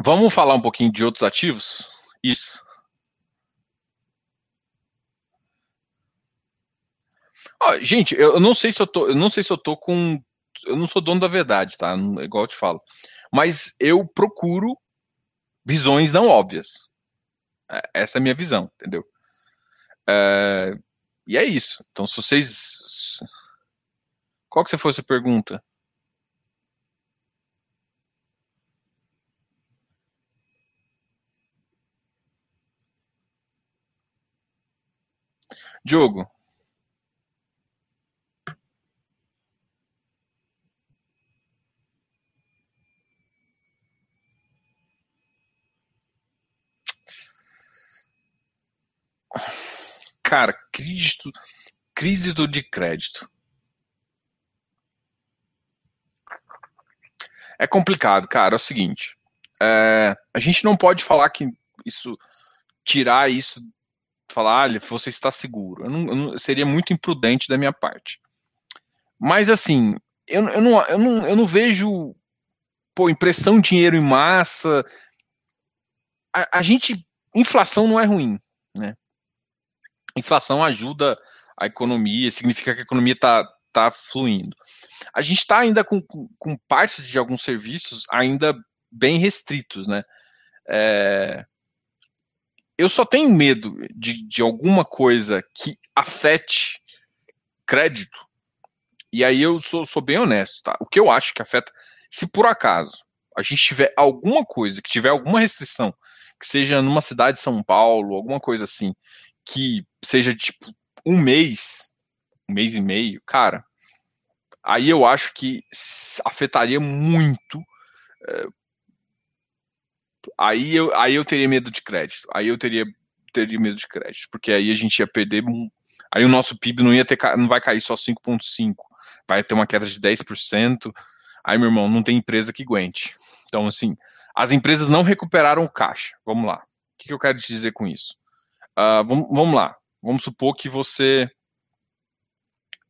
vamos falar um pouquinho de outros ativos? Isso. Gente, eu não sei se eu tô, eu não sei se eu tô com, eu não sou dono da verdade, tá? Igual eu te falo, mas eu procuro visões não óbvias. É, essa é a minha visão, entendeu? É, e é isso. Então, se vocês, qual que você foi a pergunta? Diogo, cara, crédito, crédito de crédito. É complicado, cara. É o seguinte, é, a gente não pode falar que isso, tirar isso, falar, olha, você está seguro. Eu não, eu não, seria muito imprudente da minha parte. Mas assim, eu, eu, não, eu, não, eu não vejo, pô, impressão de dinheiro em massa. A, a gente, inflação não é ruim, né? Inflação ajuda a economia, significa que a economia está tá fluindo. A gente está ainda com, com, parte de alguns serviços ainda bem restritos, né? É, eu só tenho medo de, de alguma coisa que afete crédito, e aí eu sou, sou bem honesto, tá? O que eu acho que afeta, se por acaso a gente tiver alguma coisa, que tiver alguma restrição, que seja numa cidade de São Paulo, alguma coisa assim, que seja tipo um mês, um mês e meio, cara, aí eu acho que afetaria muito. É, aí, eu, aí eu teria medo de crédito. Aí eu teria, teria medo de crédito, porque aí a gente ia perder. Aí o nosso PIB não ia ter, não vai cair só 5,5, vai ter uma queda de 10%. Aí, meu irmão, não tem empresa que aguente. Então, assim, as empresas não recuperaram o caixa. Vamos lá. O que, que eu quero te dizer com isso? Uh, vamos, vamos lá. Vamos supor que você,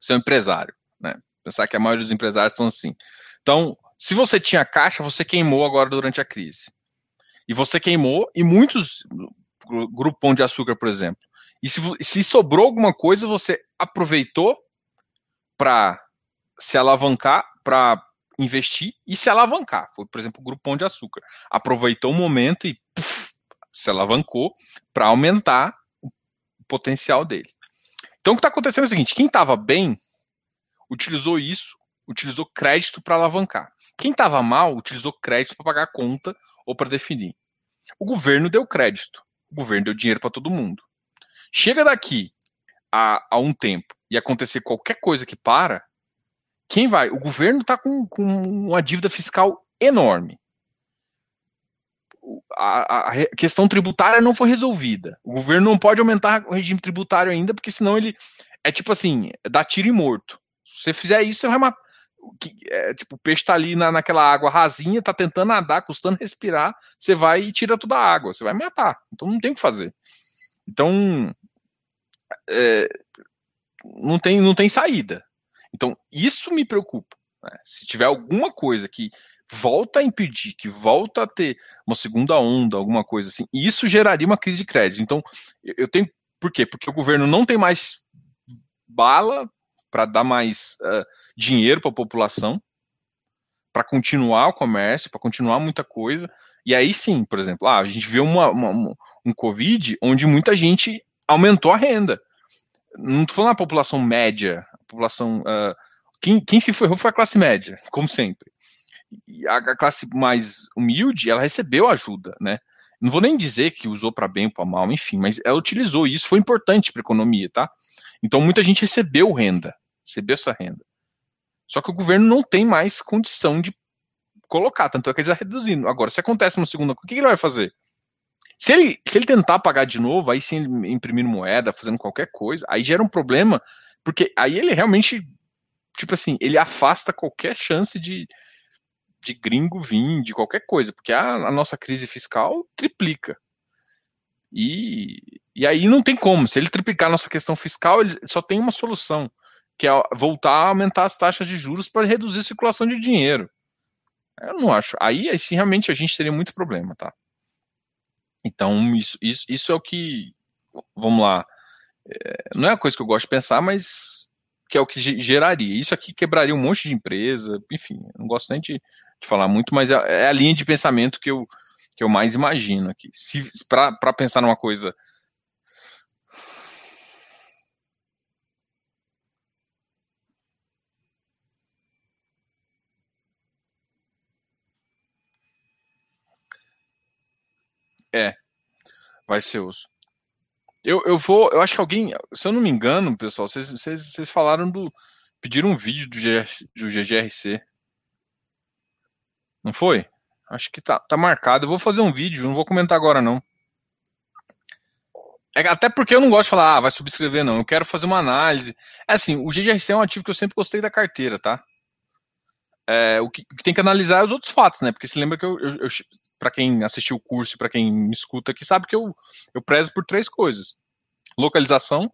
você é um empresário, né? Pensar que a maioria dos empresários estão assim. Então, se você tinha caixa, você queimou agora durante a crise. E você queimou, e muitos, Grupo Pão de Açúcar, por exemplo. E se, se sobrou alguma coisa, você aproveitou para se alavancar, para investir e se alavancar. Foi, por exemplo, o Grupo Pão de Açúcar. Aproveitou o momento e puff, se alavancou para aumentar o potencial dele. Então o que está acontecendo é o seguinte: quem estava bem utilizou isso, utilizou crédito para alavancar. Quem estava mal utilizou crédito para pagar conta ou para definir. O governo deu crédito, o governo deu dinheiro para todo mundo. Chega daqui a, a, um tempo e acontecer qualquer coisa que para, quem vai? O governo está com, com uma dívida fiscal enorme a, a, questão tributária não foi resolvida. O governo não pode aumentar o regime tributário ainda, porque senão ele é tipo assim, é dá tiro em morto. Se você fizer isso, você vai matar. É, tipo, o peixe tá ali na, naquela água rasinha, tá tentando nadar, custando respirar, você vai e tira toda a água, você vai matar. Então não tem o que fazer. Então é, não, tem, não tem saída. Então isso me preocupa. Né? Se tiver alguma coisa que volta a impedir, que volta a ter uma segunda onda, alguma coisa assim, isso geraria uma crise de crédito. Então, eu tenho. Por quê? Porque o governo não tem mais bala para dar mais uh, dinheiro para a população, para continuar o comércio, para continuar muita coisa. E aí sim, por exemplo, ah, a gente vê uma, uma, um Covid onde muita gente aumentou a renda. Não estou falando a população média, a população. Uh, quem, quem se ferrou foi a classe média, como sempre. A, classe mais humilde, ela recebeu ajuda, né? Não vou nem dizer que usou para bem ou para mal, enfim, mas ela utilizou e isso foi importante para a economia, tá? Então muita gente recebeu renda, recebeu essa renda. Só que o governo não tem mais condição de colocar, tanto é que ele está reduzindo. Agora, se acontece uma segunda, o que ele vai fazer? Se ele, se ele tentar pagar de novo, aí sim imprimir moeda, fazendo qualquer coisa, aí gera um problema, porque aí ele realmente, tipo assim, ele afasta qualquer chance de, de gringo vir, de qualquer coisa, porque a, a nossa crise fiscal triplica. E, e aí não tem como. Se ele triplicar a nossa questão fiscal, ele só tem uma solução, que é voltar a aumentar as taxas de juros para reduzir a circulação de dinheiro. Eu não acho. Aí, aí sim, realmente a gente teria muito problema, tá? Então, isso, isso, isso é o que. Vamos lá. É, não é a coisa que eu gosto de pensar, mas que é o que geraria. Isso aqui quebraria um monte de empresa, enfim, não gosto nem de, de falar muito, mas é, é, a linha de pensamento que eu, que eu mais imagino aqui. Se para pensar numa coisa É, vai ser osso. Eu, eu vou, eu acho que alguém, se eu não me engano, pessoal, vocês, vocês, vocês falaram do. Pediram um vídeo do, GR, do GGRC. Não foi? Acho que tá, tá marcado. Eu vou fazer um vídeo, não vou comentar agora, não. É, até porque eu não gosto de falar, ah, vai subscrever, não. Eu quero fazer uma análise. É assim, o GGRC é um ativo que eu sempre gostei da carteira, tá? É, o, que, o, que, tem que analisar é os outros fatos, né? Porque você lembra que eu, eu, eu para quem assistiu o curso e para quem me escuta aqui, sabe que eu, eu prezo por três coisas: localização,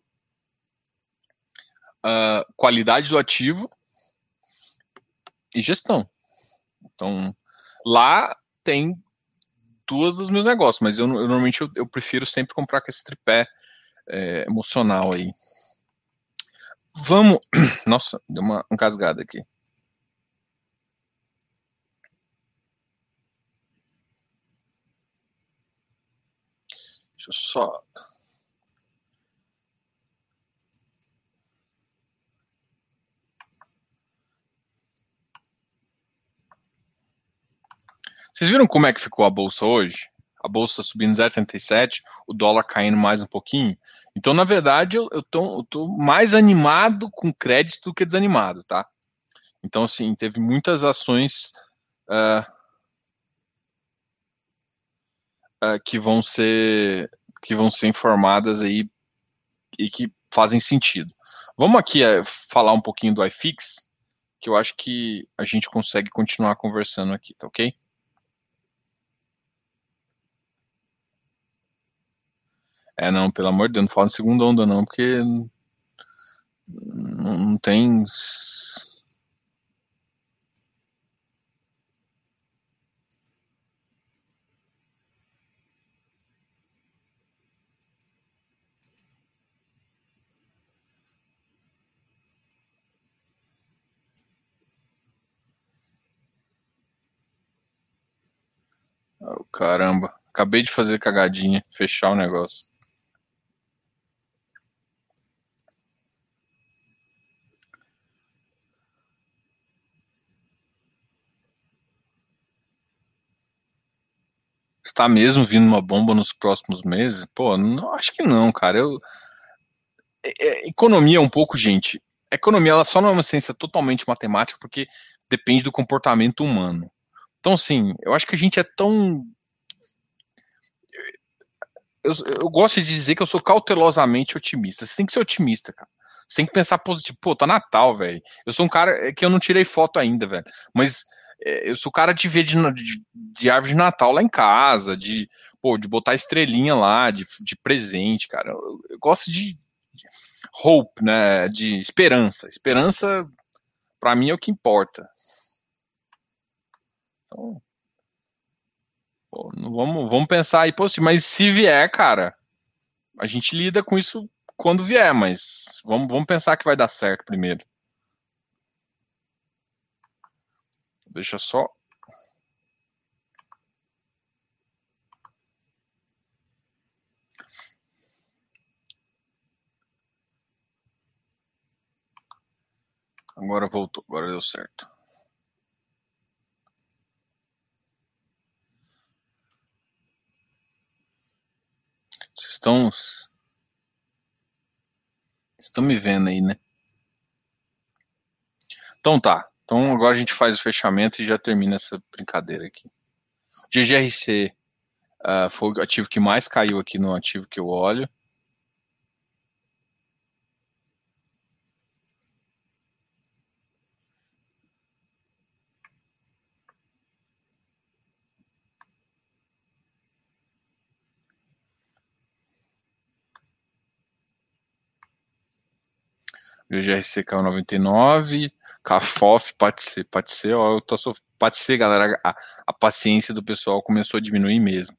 uh, qualidade do ativo e gestão. Então, lá tem duas dos meus negócios, mas eu, eu normalmente eu, eu, prefiro sempre comprar com esse tripé é, emocional aí. Vamos. Nossa, deu uma encasgada aqui. Deixa eu só. Vocês viram como é que ficou a bolsa hoje? A bolsa subindo 0,77, o dólar caindo mais um pouquinho. Então, na verdade, eu, eu, tô, eu tô mais animado com crédito do que desanimado, tá? Então, assim, teve muitas ações uh, uh, que vão ser que vão ser informadas aí e que fazem sentido. Vamos aqui uh, falar um pouquinho do iFix, que eu acho que a gente consegue continuar conversando aqui, tá ok? É, não, pelo amor de Deus, não fala em segunda onda não, porque não, tem Oh, caramba, acabei de fazer cagadinha, fechar o negócio. Está mesmo vindo uma bomba nos próximos meses? Pô, não, acho que não, cara. Eu, é, é, economia é um pouco, gente. A economia ela só não é uma ciência totalmente matemática porque depende do comportamento humano. Então, assim, eu acho que a gente é tão. Eu, eu gosto de dizer que eu sou cautelosamente otimista. Você tem que ser otimista, cara. Você tem que pensar positivo. Pô, tá Natal, velho. Eu sou um cara que eu não tirei foto ainda, velho. Mas é, eu sou o cara de ver de, de, de, árvore de Natal lá em casa, de, pô, de botar estrelinha lá, de, de presente, cara. Eu, eu gosto de, de, hope, né? De esperança. Esperança, para mim, é o que importa. Então, pô, vamos, vamos pensar aí positivo. Mas se vier, cara, a gente lida com isso quando vier, mas vamos, vamos pensar que vai dar certo primeiro. deixa só. Agora voltou, agora deu certo. Vocês estão. Vocês estão me vendo aí, né? Então tá. Então agora a gente faz o fechamento e já termina essa brincadeira aqui. O GGRC uh, ah, foi o ativo que mais caiu aqui no ativo que eu olho. GRC caiu 99, CAFOF, pode ser, ó, eu tô ser, galera, a, a, paciência do pessoal começou a diminuir mesmo.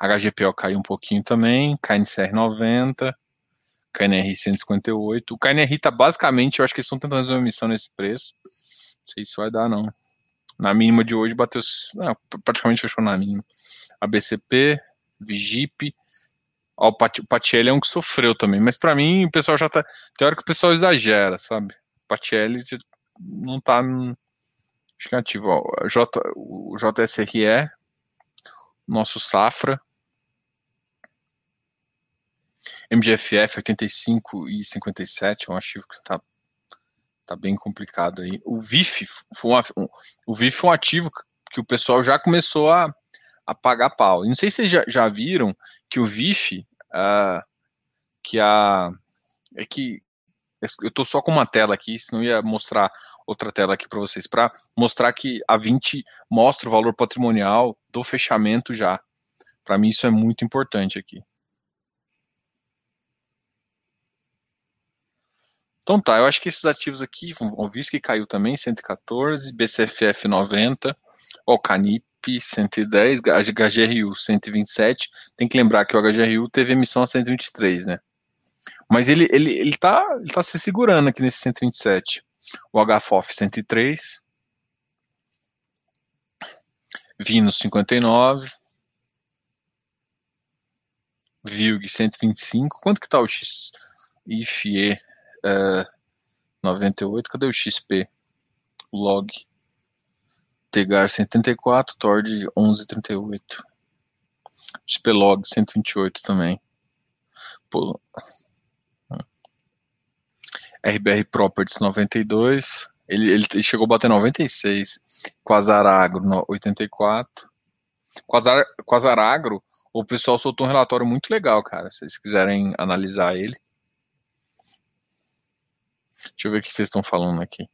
HGPO caiu um pouquinho também, KNCR 90, KNR 158. O KNR tá basicamente, eu acho que eles estão tentando fazer uma emissão nesse preço. Não sei se vai dar, não. Na mínima de hoje bateu, não, praticamente fechou na mínima. ABCP, Vigip, Ó, o Patielli é um que sofreu também, mas para mim o pessoal já tá. Tem o pessoal exagera, sabe? O Patielli não tá ativo. Ó, J, o JSRE, nosso Safra, MGFF 85 e 57, é um ativo que tá, tá bem complicado aí. O VIF foi um, o VIF foi um ativo que o pessoal já começou a a pagar pau. E não sei se vocês já, já viram que o VIF, uh, que a. É que eu estou só com uma tela aqui, senão ia mostrar outra tela aqui para vocês, para mostrar que a 20 mostra o valor patrimonial do fechamento já. Para mim isso é muito importante aqui. Então tá, eu acho que esses ativos aqui, o que caiu também, 114, BCFF 90, o Canip 110, HGRU 127. Tem que lembrar que o HGRU teve emissão a 123, né? Mas ele, ele, ele, tá, ele tá se segurando aqui nesse 127. O HFOF 103. Vinos 59. VILG 125. Quanto que tá o X? IFE uh, 98. Cadê o XP? Log. Tegar 134, Tord 1138. Spelog 128 também. Pô. RBR Properties 92. Ele, ele chegou a bater 96. Quasar Agro 84. Quasar, Quasar Agro, o pessoal soltou um relatório muito legal, cara. Se vocês quiserem analisar ele. Deixa eu ver o que vocês estão falando aqui.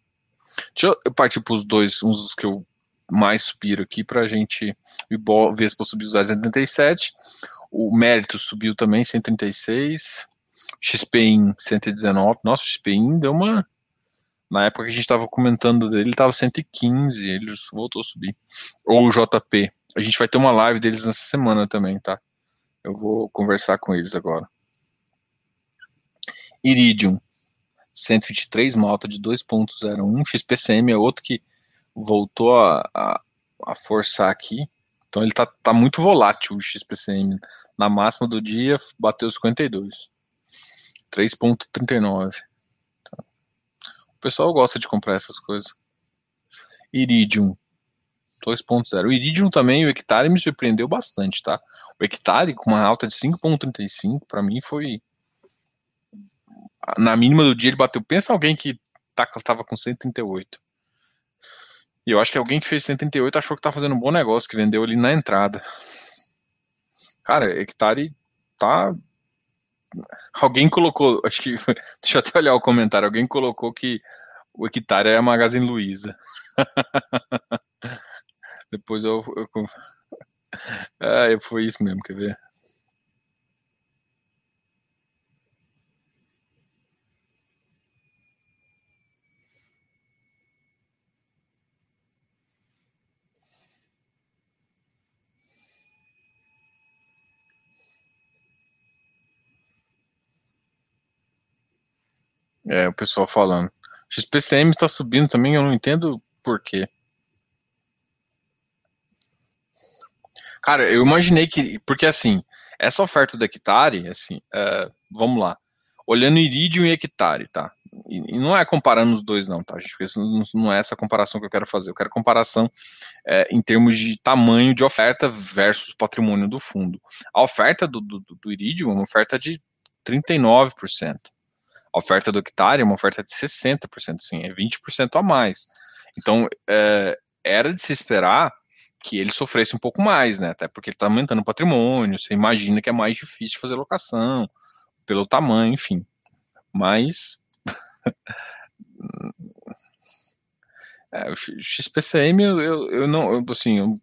Deixa eu partir para os dois, uns dos que eu mais subiram aqui para a gente. O Ibovespa subiu 0,77. O Mérito subiu também 136. XPIN 119. Nossa, o XPIN deu uma. Na época que a gente estava comentando dele, ele estava 115. Ele voltou a subir. Ou o JP. A gente vai ter uma live deles nessa semana também, tá? Eu vou conversar com eles agora. Iridium 123, uma alta de 2.01. XPCM é outro que voltou a, a, a forçar aqui. Então ele tá, tá muito volátil o XPCM. Na máxima do dia bateu 52. 3.39. Tá. O pessoal gosta de comprar essas coisas. Iridium 2.0. O Iridium também, o hectare me surpreendeu bastante, tá? O hectare com uma alta de 5.35, para mim foi na mínima do dia ele bateu. Pensa alguém que tá, tava com 138. E eu acho que alguém que fez 138 achou que tá fazendo um bom negócio, que vendeu ali na entrada. Cara, hectare tá. Alguém colocou, acho que. Deixa eu até olhar o comentário. Alguém colocou que o hectare é a Magazine Luiza. Depois eu. eu... É, foi isso mesmo, quer ver? É, o pessoal falando. XPCM está subindo também, eu não entendo por quê. Cara, eu imaginei que. Porque assim, essa oferta do hectare, assim, é, vamos lá. Olhando Iridium e hectare, tá? e, não é comparando os dois, não, tá? Não, não é essa comparação que eu quero fazer. Eu quero comparação é, em termos de tamanho de oferta versus patrimônio do fundo. A oferta do, do, do Iridium é uma oferta de 39%. A oferta do Hectare é uma oferta de 60%, sim, é 20% a mais. Então, é, era de se esperar que ele sofresse um pouco mais, né? Até porque ele está aumentando o patrimônio, você imagina que é mais difícil fazer locação, pelo tamanho, enfim. Mas. é, o XPCM, eu, eu, eu não. Eu, assim, eu,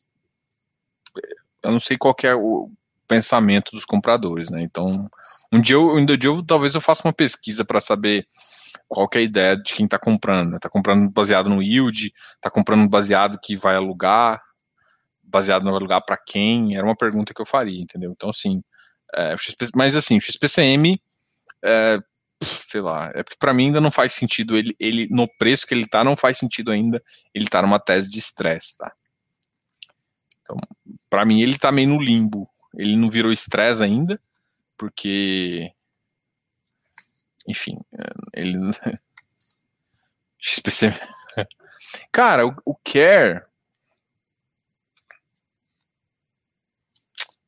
eu, não sei qual é o pensamento dos compradores, né? Então, um dia, eu, um dia eu, talvez eu faça uma pesquisa para saber qual é a ideia de quem está comprando. Está né? comprando baseado no yield, está comprando baseado que vai alugar, baseado no alugar para quem? Era uma pergunta que eu faria, entendeu? Então, assim, é, XP, mas assim, o XPCM, é, sei lá, é porque para mim ainda não faz sentido ele, ele, no preço que ele tá, não faz sentido ainda ele tá numa tese de estresse, tá? Então, para mim ele tá meio no limbo. Ele não virou estresse ainda, porque enfim, é, ele XPCM Cara, o, o Care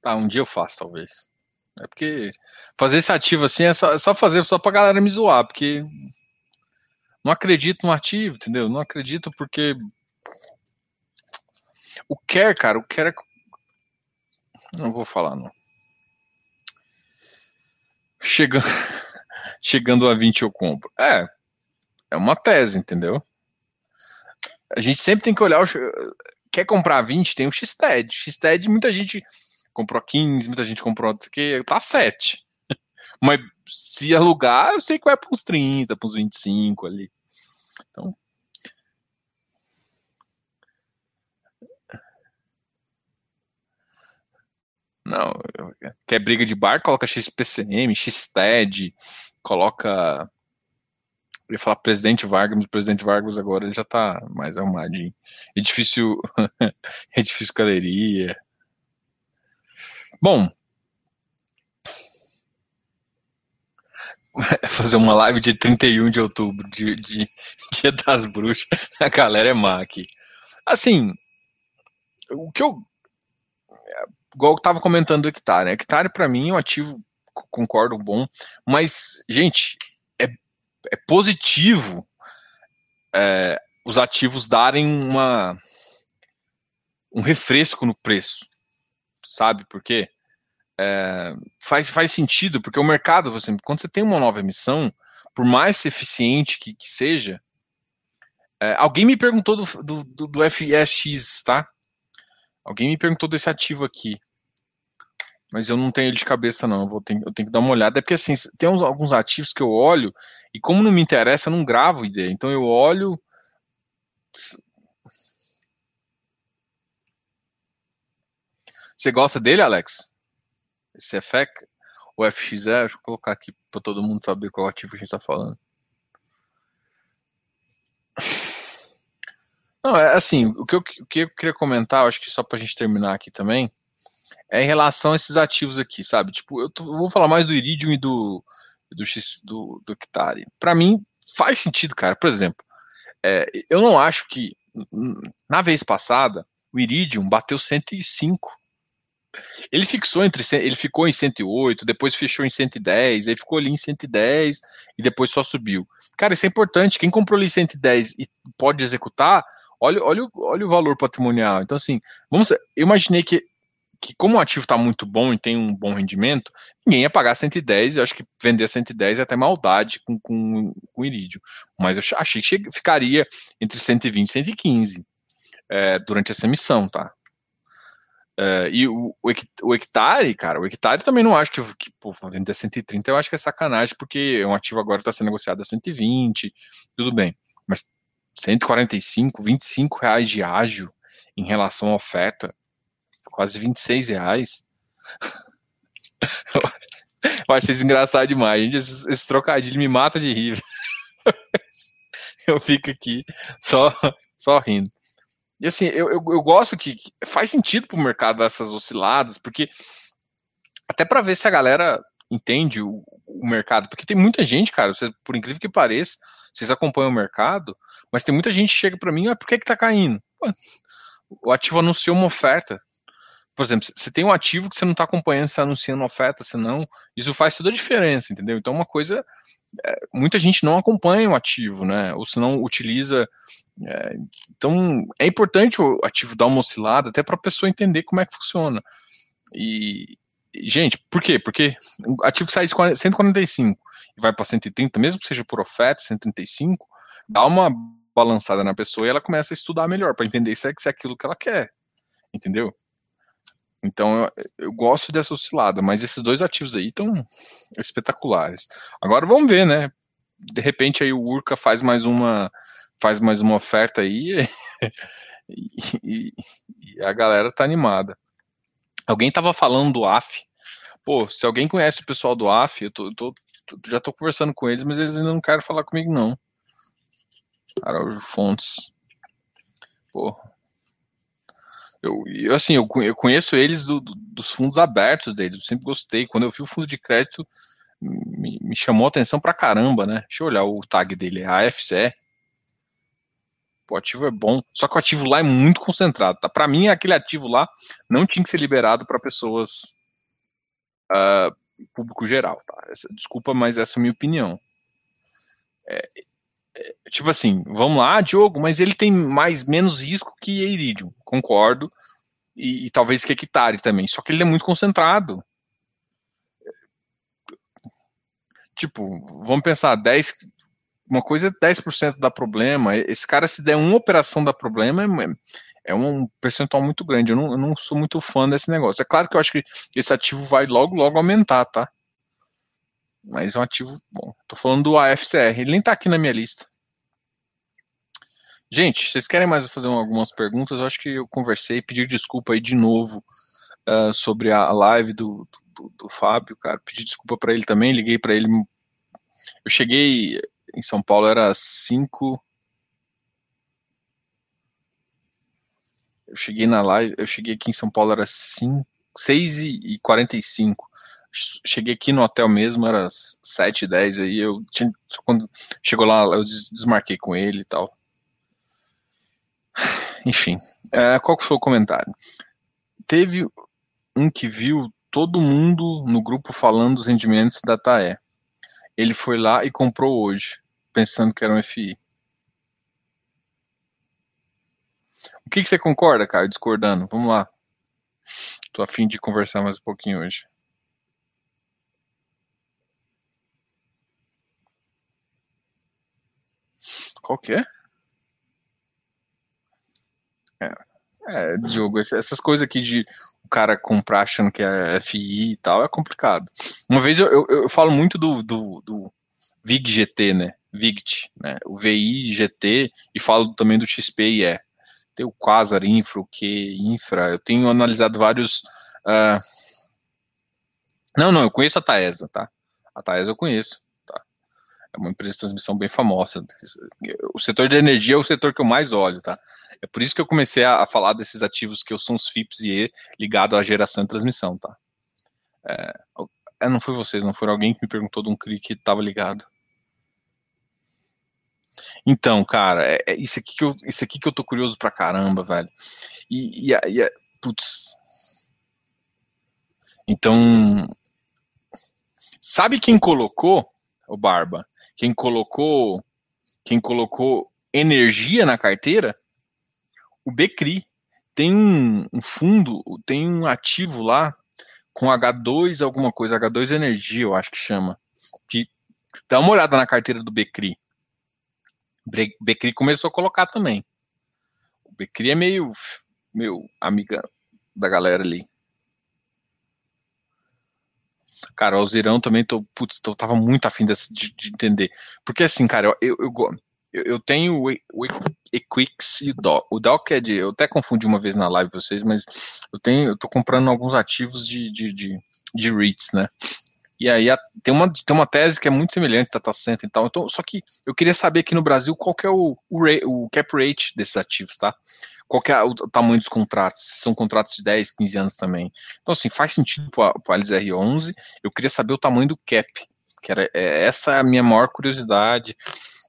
Tá, um dia eu faço, talvez. É porque fazer esse ativo assim é só, é só fazer só pra galera me zoar, porque não acredito no ativo, entendeu? Não acredito porque o quer, cara, o quer é... não vou falar não. Chegando chegando a 20 eu compro. É. É uma tese, entendeu? A gente sempre tem que olhar o quer comprar 20, tem o Xted. Xted muita gente comprou 15, muita gente comprou que tá 7. Mas se alugar, eu sei que vai para uns 30, para uns 25 ali. Então. Não, quer briga de bar, coloca XPCM, XTED, coloca. Eu ia falar presidente Vargas, mas o presidente Vargas agora ele já tá mais arrumadinho. Edifício. Edifício Galeria. Bom, fazer uma live de 31 de outubro, de, de Dia das Bruxas. A galera é má aqui. Assim, o que eu. Igual eu tava comentando do hectare. Né? Hectare, para mim, é um ativo, concordo, bom. Mas, gente, é, é positivo é, os ativos darem uma, um refresco no preço sabe por quê? É, faz, faz sentido, porque o mercado, você, quando você tem uma nova emissão, por mais eficiente que, que seja, é, alguém me perguntou do, do, do FSX, tá? Alguém me perguntou desse ativo aqui. Mas eu não tenho ele de cabeça, não. Eu, vou eu tenho que dar uma olhada. É porque, assim, tem uns, alguns ativos que eu olho, e como não me interessa, eu não gravo ideia. Então eu olho, Você gosta dele, Alex? Esse FX? O FXE? Deixa eu colocar aqui para todo mundo saber qual ativo a gente está falando. Não, é assim, o que, eu, o que eu queria comentar, acho que só para a gente terminar aqui também, é em relação a esses ativos aqui, sabe? Tipo, eu, tô, eu vou falar mais do Iridium e do, do, X, do, do Hectare. Para mim, faz sentido, cara. Por exemplo, é, eu não acho que, na vez passada, o Iridium bateu 105 ele fixou entre ele ficou em 108, depois fechou em 110, aí ficou ali em 110 e depois só subiu. Cara, isso é importante. Quem comprou ali 110 e pode executar, olha, olha, olha o valor patrimonial. Então, assim, vamos. Eu imaginei que, que como o ativo está muito bom e tem um bom rendimento, ninguém ia pagar 110. Eu acho que vender 110 é até maldade com, com, com Iridium. Mas eu achei que ficaria entre 120 e 115 é, durante essa emissão, tá? Uh, e o, o, hectare, cara, o hectare também não acho que, que pô, vender 130 eu acho que é sacanagem, porque um ativo agora está sendo negociado a 120, tudo bem. Mas 145, 25 reais de ágio em relação à oferta, quase 26 reais. eu acho isso engraçado demais, gente. Esse, esse trocadilho me mata de rir. eu fico aqui só, só rindo. E assim, eu, eu, eu gosto que, que faz sentido para o mercado essas osciladas, porque até para ver se a galera entende o, o mercado, porque tem muita gente, cara, você, por incrível que pareça, vocês acompanham o mercado, mas tem muita gente que chega para mim, ah, por que que tá caindo? Pô, o ativo anunciou uma oferta. Por exemplo, você tem um ativo que você não está acompanhando, você está anunciando oferta, senão isso faz toda a diferença, entendeu? Então, uma coisa, é, muita gente não acompanha o ativo, né? Ou se não utiliza. É, então, é importante o ativo dar uma oscilada, até para a pessoa entender como é que funciona. E, gente, por quê? Porque o ativo que sai de 145 e vai para 130, mesmo que seja por oferta, 135, dá uma balançada na pessoa e ela começa a estudar melhor para entender se é, se é aquilo que ela quer, entendeu? Então eu, eu, gosto dessa oscilada, mas esses dois ativos aí estão espetaculares. Agora vamos ver, né? De repente aí o Urca faz mais uma faz mais uma oferta aí e, e, e a galera tá animada. Alguém tava falando do AF. Pô, se alguém conhece o pessoal do AF, eu, tô, tô, já tô conversando com eles, mas eles ainda não querem falar comigo não. Araújo Fontes. Pô. Eu, eu assim, eu, eu conheço eles do, do, dos fundos abertos deles, eu sempre gostei. Quando eu vi o fundo de crédito, me, me chamou a atenção pra caramba, né? Deixa eu olhar o tag dele, é AFCE. O ativo é bom, só que o ativo lá é muito concentrado, tá? Para mim, aquele ativo lá não tinha que ser liberado para pessoas uh, público geral, tá? Essa, desculpa, mas essa é a minha opinião. É, tipo assim, vamos lá, Diogo, mas ele tem mais menos risco que Iridium, concordo, e, e talvez que hectare também, só que ele é muito concentrado. Tipo, vamos pensar, 10, uma coisa é 10% da problema, esse cara se der uma operação da problema, é, é um percentual muito grande, eu não, eu não sou muito fã desse negócio. É claro que eu acho que esse ativo vai logo, logo aumentar, tá? Mas é um ativo bom. Tô falando do AFCR, ele nem tá aqui na minha lista. Gente, vocês querem mais fazer algumas perguntas? Eu acho que eu conversei, pedir desculpa aí de novo uh, sobre a live do, do, do, Fábio, cara. Pedi desculpa para ele também, liguei para ele. Eu cheguei em São Paulo, era 5. Eu cheguei na live, eu cheguei aqui em São Paulo, era 5, 6 e 45 cheguei aqui no hotel mesmo, era 7, 10 aí, eu tinha, quando chegou lá, eu desmarquei com ele e tal. Enfim, é, qual que foi o comentário? Teve um que viu todo mundo no grupo falando dos rendimentos da TAE. Ele foi lá e comprou hoje, pensando que era um FI. O que, que você concorda, cara? Discordando. Vamos lá. Tô afim de conversar mais um pouquinho hoje. Qual que é? É, é Diogo, essas coisas aqui de o cara comprar achando que é FI e tal é complicado. Uma vez eu, eu, eu falo muito do, do, do VIG-GT, né? VIGT, né? O VI, GT, e falo também do XP e E. Tem o Quasar, Infra, o Q, Infra. Eu tenho analisado vários. Uh... Não, não, eu conheço a Taesa, tá? A Taesa eu conheço. É uma empresa de transmissão bem famosa. O setor de energia é o setor que eu mais olho, tá? É por isso que eu comecei a, falar desses ativos que são os FIPS e E ligado à geração e transmissão, tá? É, é, não foi vocês, não foi alguém que me perguntou de um CRI que estava ligado. Então, cara, é, é, isso, aqui que eu, isso aqui que eu tô curioso pra caramba, velho. E, e, e putz. Então, sabe quem colocou o Barba? Quem colocou quem colocou energia na carteira, o Becri tem um, fundo, tem um ativo lá com H2 alguma coisa, H2 Energia, eu acho que chama. Que dá uma olhada na carteira do Becri. Becri começou a colocar também. O Becri é meio, meio amiga da galera ali. Cara, o Zirão também tô, putz, tô, tava muito afim de, de, entender. Porque assim, cara, eu, eu, eu, eu tenho o, o Equix e o DOC. O DOC é de. Eu até confundi uma vez na live pra vocês, mas eu tenho. Eu tô comprando alguns ativos de, de, de, de REITs, né? E aí a, tem, uma, tem uma tese que é muito semelhante Tata Center e tal. Então, só que eu queria saber aqui no Brasil qual que é o, o, o cap rate desses ativos, tá? Qual é o tamanho dos contratos? São contratos de 10, 15 anos também. Então, assim, faz sentido para a Alice R11. Eu queria saber o tamanho do cap. Que era, é, essa é a minha maior curiosidade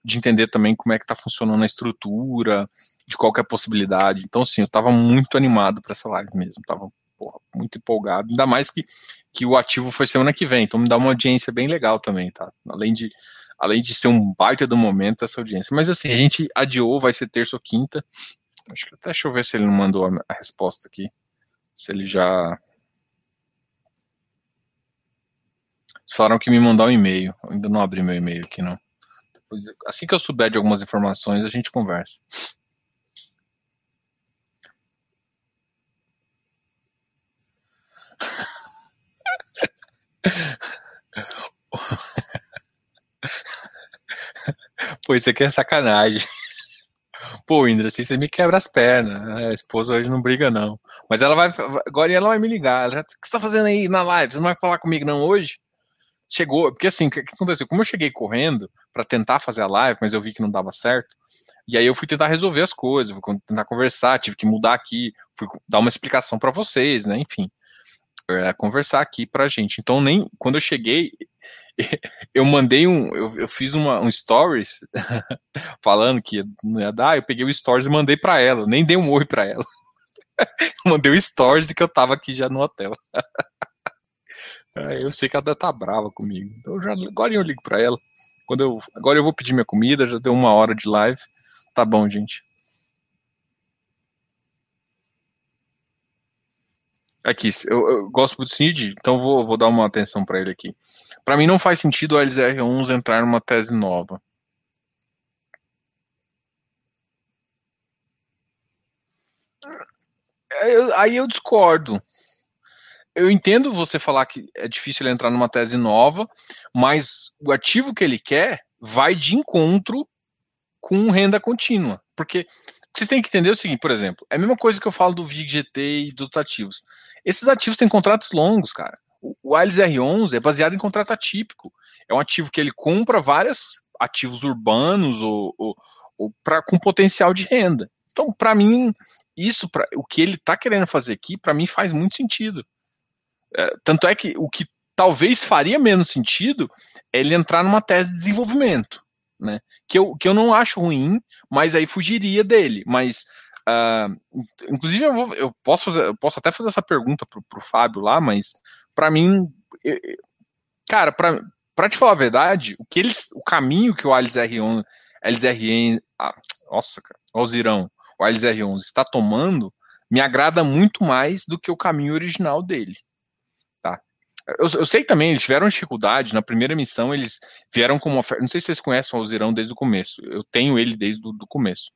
de entender também como é que está funcionando a estrutura, de qualquer é possibilidade. Então, assim, eu estava muito animado para essa live mesmo, estava muito empolgado, ainda mais que, que o ativo foi semana que vem, então me dá uma audiência bem legal também, tá? Além de, além de ser um baita do momento essa audiência. Mas assim, a gente adiou, vai ser terça ou quinta. Acho que até deixa eu ver se ele não mandou a, resposta aqui. Se ele já. Eles falaram que me mandar um e-mail. Eu ainda não abri meu e-mail aqui, não. Depois, assim que eu souber de algumas informações, a gente conversa. Pô, isso aqui é sacanagem. Pô, Indra, assim você me quebra as pernas. A esposa hoje não briga, não. Mas ela vai. Agora ela vai me ligar. Ela, o que você tá fazendo aí na live? Você não vai falar comigo, não, hoje? Chegou. Porque assim, o que, que aconteceu? Como eu cheguei correndo para tentar fazer a live, mas eu vi que não dava certo. E aí eu fui tentar resolver as coisas, fui tentar conversar, tive que mudar aqui, fui dar uma explicação para vocês, né? Enfim é, conversar aqui pra gente. Então, nem quando eu cheguei, eu mandei um, eu, eu fiz uma, um stories falando que não ia dar, eu peguei o stories e mandei para ela, nem dei um oi para ela. mandei o stories de que eu tava aqui já no hotel. eu sei que ela tá brava comigo. Então já, agora eu ligo para ela. Quando eu, agora eu vou pedir minha comida, já deu uma hora de live. Tá bom, gente. Aqui, eu, eu gosto muito do Cid, então vou, vou dar uma atenção para ele aqui. Para mim não faz sentido o LZR11 entrar numa tese nova. Aí eu discordo. Eu entendo você falar que é difícil ele entrar numa tese nova, mas o ativo que ele quer vai de encontro com renda contínua. Porque vocês têm que entender o seguinte, por exemplo, é a mesma coisa que eu falo do VGT e dos ativos. Esses ativos têm contratos longos, cara. O Ailes R11 é baseado em contrato atípico. É um ativo que ele compra vários ativos urbanos ou, ou, ou pra, com potencial de renda. Então, para mim, isso, pra, o que ele está querendo fazer aqui, para mim faz muito sentido. É, tanto é que o que talvez faria menos sentido é ele entrar numa tese de desenvolvimento, né? Que eu, que eu não acho ruim, mas aí fugiria dele. Mas Uh, inclusive, eu, vou, eu, posso fazer, eu posso até fazer essa pergunta pro, pro Fábio lá, mas para mim, eu, cara, para te falar a verdade, o que eles, o caminho que o Alice R11, Alice RN, ah, nossa, cara, o Zirão, o Alice R11 está tomando, me agrada muito mais do que o caminho original dele. Eu, eu sei também, eles tiveram dificuldade, na primeira missão eles vieram com uma oferta, não sei se vocês conhecem o Alzirão desde o começo, eu tenho ele desde o começo.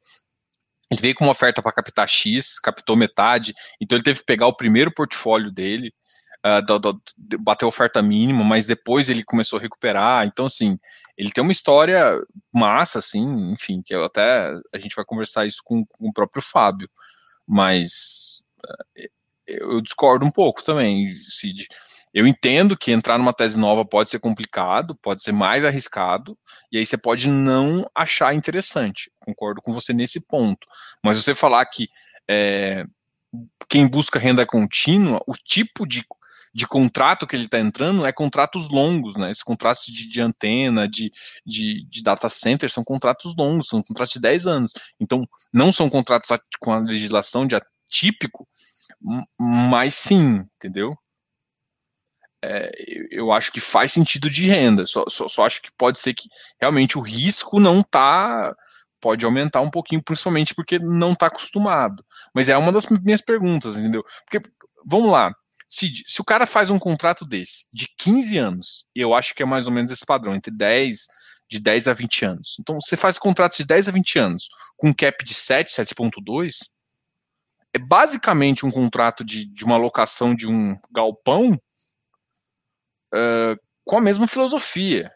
Ele veio com uma oferta para captar X, captou metade, então ele teve que pegar o primeiro portfólio dele, uh, do, do, bater a oferta mínima, mas depois ele começou a recuperar. Então, assim, ele tem uma história massa, assim, enfim, que eu até a gente vai conversar isso com, com o próprio Fábio, mas uh, eu discordo um pouco também, Cid. Eu entendo que entrar numa tese nova pode ser complicado, pode ser mais arriscado, e aí você pode não achar interessante. Concordo com você nesse ponto. Mas você falar que é, quem busca renda contínua, o tipo de, de contrato que ele está entrando é contratos longos, né? Esses contratos de, de antena, de, de, de, data center, são contratos longos, são contratos de 10 anos. Então, não são contratos com a legislação de atípico, mas sim, entendeu? É, eu acho que faz sentido de renda. Só, só, só, acho que pode ser que realmente o risco não tá. Pode aumentar um pouquinho, principalmente porque não está acostumado. Mas é uma das minhas perguntas, entendeu? Porque, vamos lá, se, se o cara faz um contrato desse, de 15 anos, eu acho que é mais ou menos esse padrão, entre 10, de 10 a 20 anos. Então, você faz contratos de 10 a 20 anos, com cap de 7, 7.2, é basicamente um contrato de, de uma locação de um galpão com a mesma filosofia,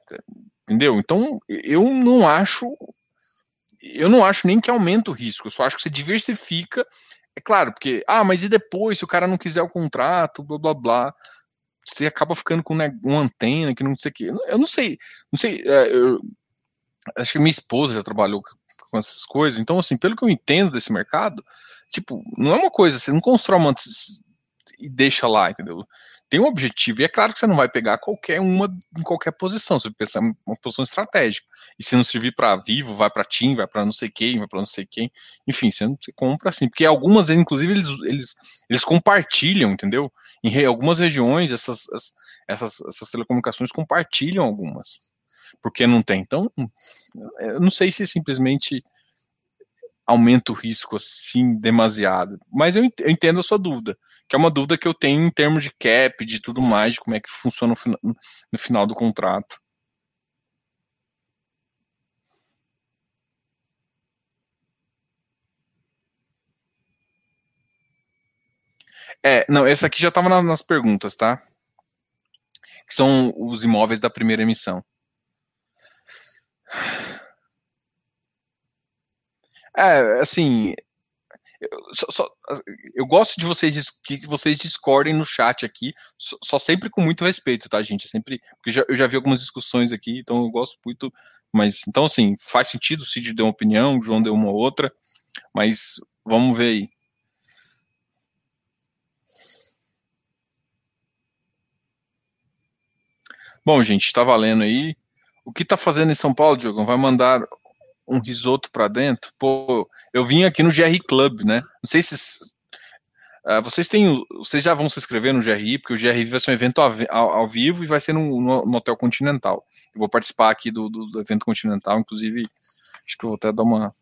entendeu? Então, eu não acho, eu não acho nem que aumenta o risco, eu só acho que você diversifica, é claro, porque, ah, mas e depois, se o cara não quiser o contrato, blá, blá, blá, você acaba ficando com né, uma antena que não sei o que, eu não sei, não sei, é, eu, acho que minha esposa já trabalhou com essas coisas, então, assim, pelo que eu entendo desse mercado, tipo, não é uma coisa, você não constrói uma e deixa lá, entendeu? Tem um objetivo, e é claro que você não vai pegar qualquer uma em qualquer posição, você pensa uma posição estratégica. E se não servir para vivo, vai para TIM, vai para não sei quem, vai para não sei quem. Enfim, você, não, você compra assim, porque algumas, inclusive, eles, eles, eles compartilham, entendeu? Em algumas regiões, essas, essas, essas telecomunicações compartilham algumas. Porque não tem. Então, eu não sei se simplesmente aumenta o risco assim demasiado. Mas eu entendo a sua dúvida, que é uma dúvida que eu tenho em termos de cap, de tudo mais, de como é que funciona no, final do contrato. É, não, essa aqui já estava nas perguntas, tá? Que são os imóveis da primeira emissão. É, assim, eu, só, só, eu, gosto de vocês que vocês discordem no chat aqui, só, só, sempre com muito respeito, tá, gente? Sempre, porque já, eu já vi algumas discussões aqui, então eu gosto muito. Mas então, assim, faz sentido. O Cid deu uma opinião, o João deu uma outra, mas vamos ver aí. Bom, gente, está valendo aí. O que está fazendo em São Paulo, Diogo? Vai mandar um risoto para dentro. Pô, eu vim aqui no GRI Club, né? Não sei se uh, vocês têm, vocês já vão se inscrever no GRI, porque o GRI vai ser um evento ao, ao, ao vivo e vai ser no, no, no, Hotel Continental. Eu vou participar aqui do, do, do, evento Continental, inclusive, acho que eu vou até dar uma.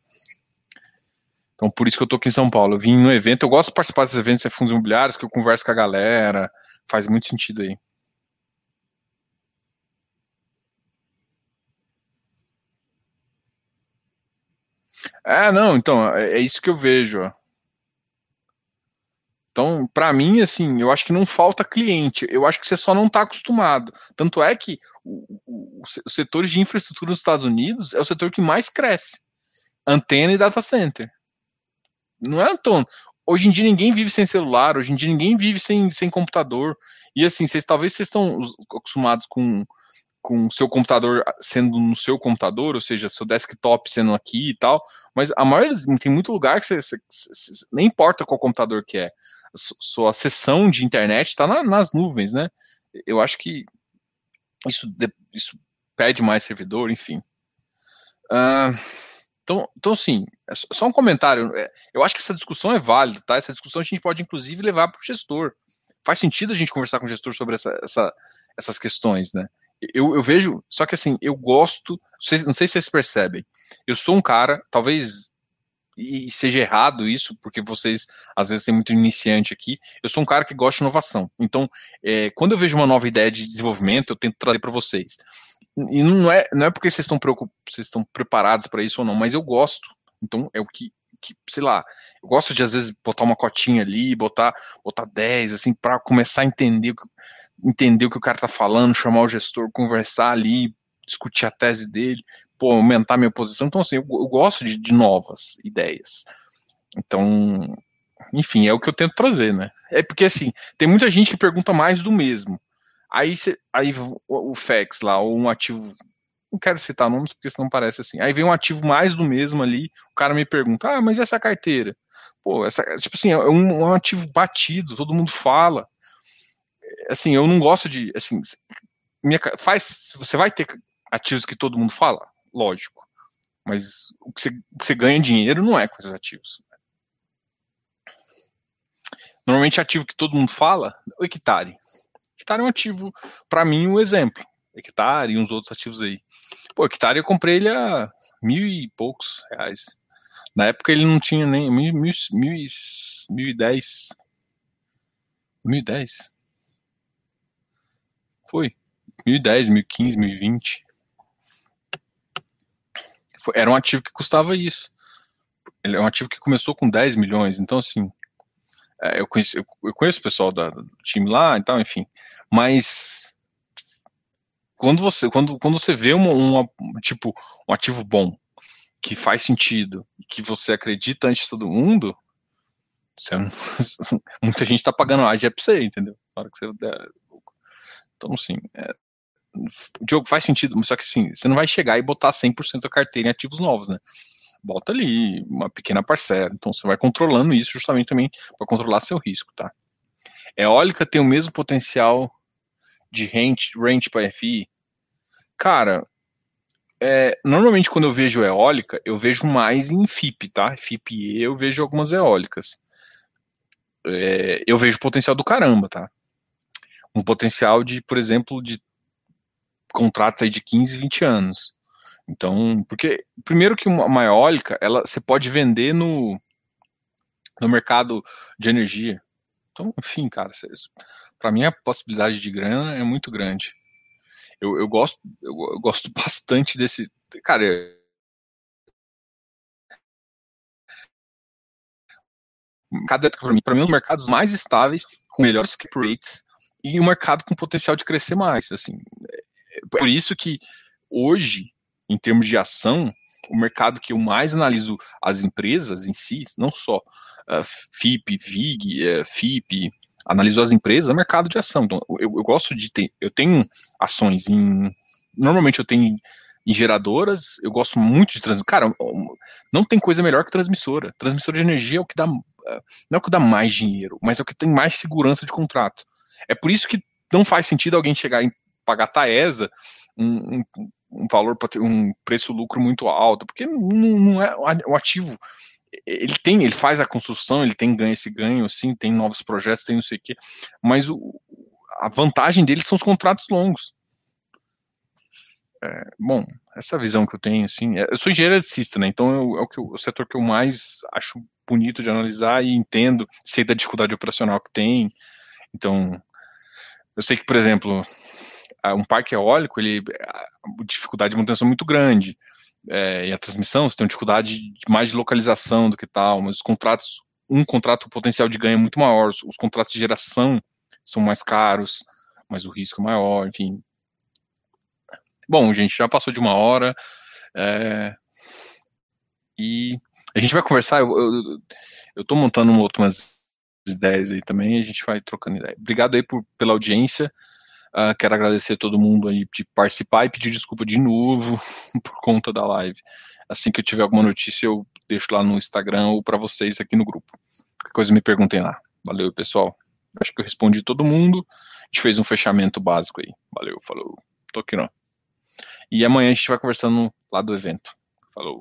Então, por isso que eu tô aqui em São Paulo. Eu vim no evento, eu gosto de participar desses eventos de fundos imobiliários, que eu converso com a galera, faz muito sentido aí. É, não, então, é, é isso que eu vejo. Então, para mim, assim, eu acho que não falta cliente. Eu acho que você só não está acostumado. Tanto é que o, o, o setor de infraestrutura nos Estados Unidos é o setor que mais cresce. Antena e data center. Não é, Antônio? Hoje em dia ninguém vive sem celular, hoje em dia ninguém vive sem, sem computador. E assim, vocês talvez vocês estão acostumados com com o seu computador sendo no seu computador, ou seja, seu desktop sendo aqui e tal, mas a maioria tem muito lugar que você, você, você nem importa qual computador que é, sua sessão de internet está na, nas nuvens, né? Eu acho que isso, isso pede mais servidor, enfim. Uh, então, então, sim, é só um comentário. É, eu acho que essa discussão é válida, tá? Essa discussão a gente pode, inclusive, levar para o gestor. Faz sentido a gente conversar com o gestor sobre essa, essa, essas questões, né? Eu, eu vejo, só que assim, eu gosto, não sei se vocês percebem, eu sou um cara, talvez e seja errado isso, porque vocês às vezes têm muito iniciante aqui. Eu sou um cara que gosta de inovação. Então, é, quando eu vejo uma nova ideia de desenvolvimento, eu tento trazer para vocês. E não é, não é porque vocês estão vocês estão preparados para isso ou não, mas eu gosto. Então, é o que, que, sei lá, eu gosto de às vezes botar uma cotinha ali, botar, botar 10, assim, para começar a entender entender o que o cara tá falando, chamar o gestor, conversar ali, discutir a tese dele, pô, aumentar minha posição. Então, assim, eu, eu gosto de, de, novas ideias. Então, enfim, é o que eu tento trazer, né? É porque, assim, tem muita gente que pergunta mais do mesmo. Aí, cê, aí o, o FEX lá, ou um ativo, não quero citar nomes porque senão parece assim. Aí vem um ativo mais do mesmo ali, o cara me pergunta, ah, mas essa carteira? Pô, essa, tipo assim, é um, um ativo batido, todo mundo fala assim, eu não gosto de, assim, minha, faz, você vai ter ativos que todo mundo fala, lógico, mas o que você, o que você ganha dinheiro não é com esses ativos. Normalmente ativo que todo mundo fala, o hectare. Hectare é um ativo, para mim, um exemplo. Hectare e uns outros ativos aí. Pô, hectare eu comprei ele a mil e poucos reais. Na época ele não tinha nem mil, mil, mil, mil e dez. Mil e dez. Foi. 2010, 2015, 2020. Foi, era um ativo que custava isso. Ele é um ativo que começou com 10 milhões. Então, assim, é, eu, conheço, eu conheço o pessoal da, do time lá e tal, enfim. Mas quando você, quando, quando você vê uma, uma, tipo, um ativo bom, que faz sentido, que você acredita antes de todo mundo, você, muita gente está pagando a pra você, entendeu? Na hora que você então, assim, é, o jogo faz sentido, só que assim, você não vai chegar e botar 100% da carteira em ativos novos, né? Bota ali uma pequena parcela. Então, você vai controlando isso justamente também para controlar seu risco, tá? Eólica tem o mesmo potencial de rente, rente para FI? Cara, é, normalmente quando eu vejo eólica, eu vejo mais em FIP, tá? FIP eu vejo algumas eólicas. É, eu vejo potencial do caramba, tá? Um potencial de, por exemplo, de contratos aí de 15, 20 anos. Então, porque primeiro que uma eólica, ela você pode vender no, no mercado de energia. Então, enfim, cara, para mim a possibilidade de grana é muito grande. Eu, eu gosto eu, eu, gosto bastante desse, cara, cada para mim, para mim, um dos mercados mais estáveis, com melhores cap rates e um mercado com potencial de crescer mais, assim. É, por isso que hoje em termos de ação, o mercado que eu mais analiso as empresas em si, não só uh, FIP, VIG, uh, FIP, analiso as empresas, é mercado de ação. Então, eu, eu gosto de ter, eu tenho ações em, normalmente eu tenho em geradoras, eu gosto muito de transmissora. Cara, não tem coisa melhor que transmissora. Transmissora de energia é o que dá, não é o que dá mais dinheiro, mas é o que tem mais segurança de contrato. É por isso que não faz sentido alguém chegar e pagar Taesa um, um, um valor, um preço-lucro muito alto, porque não, não é o ativo. Ele tem, ele faz a construção, ele tem ganho esse ganho, sim, tem novos projetos, tem não sei o quê, mas o, a vantagem dele são os contratos longos. É, bom, essa visão que eu tenho, assim, é, eu sou engenheiro eletricista, né? Então eu, é o, que eu, o setor que eu mais acho bonito de analisar e entendo, sei da dificuldade operacional que tem. Então, eu sei que, por exemplo, um parque eólico, ele, a dificuldade de manutenção é muito grande. É, e a transmissão, você tem uma dificuldade mais de localização do que tal, mas os contratos, um contrato, o potencial de ganho é muito maior, os, os contratos de geração são mais caros, mas o risco é maior, enfim. Bom, gente, já passou de uma hora, é, e a gente vai conversar, eu, eu, eu tô montando outras ideias aí também, a gente vai trocando ideia. Obrigado aí por, pela audiência, Uh, quero agradecer a todo mundo aí de participar e pedir desculpa de novo por conta da live. Assim que eu tiver alguma notícia, eu deixo lá no Instagram ou para vocês aqui no grupo. Qualquer coisa me perguntem lá. Valeu, pessoal. Acho que eu respondi todo mundo. A gente fez um fechamento básico aí. Valeu, falou. Tô aqui não. E amanhã a gente vai conversando lá do evento. Falou.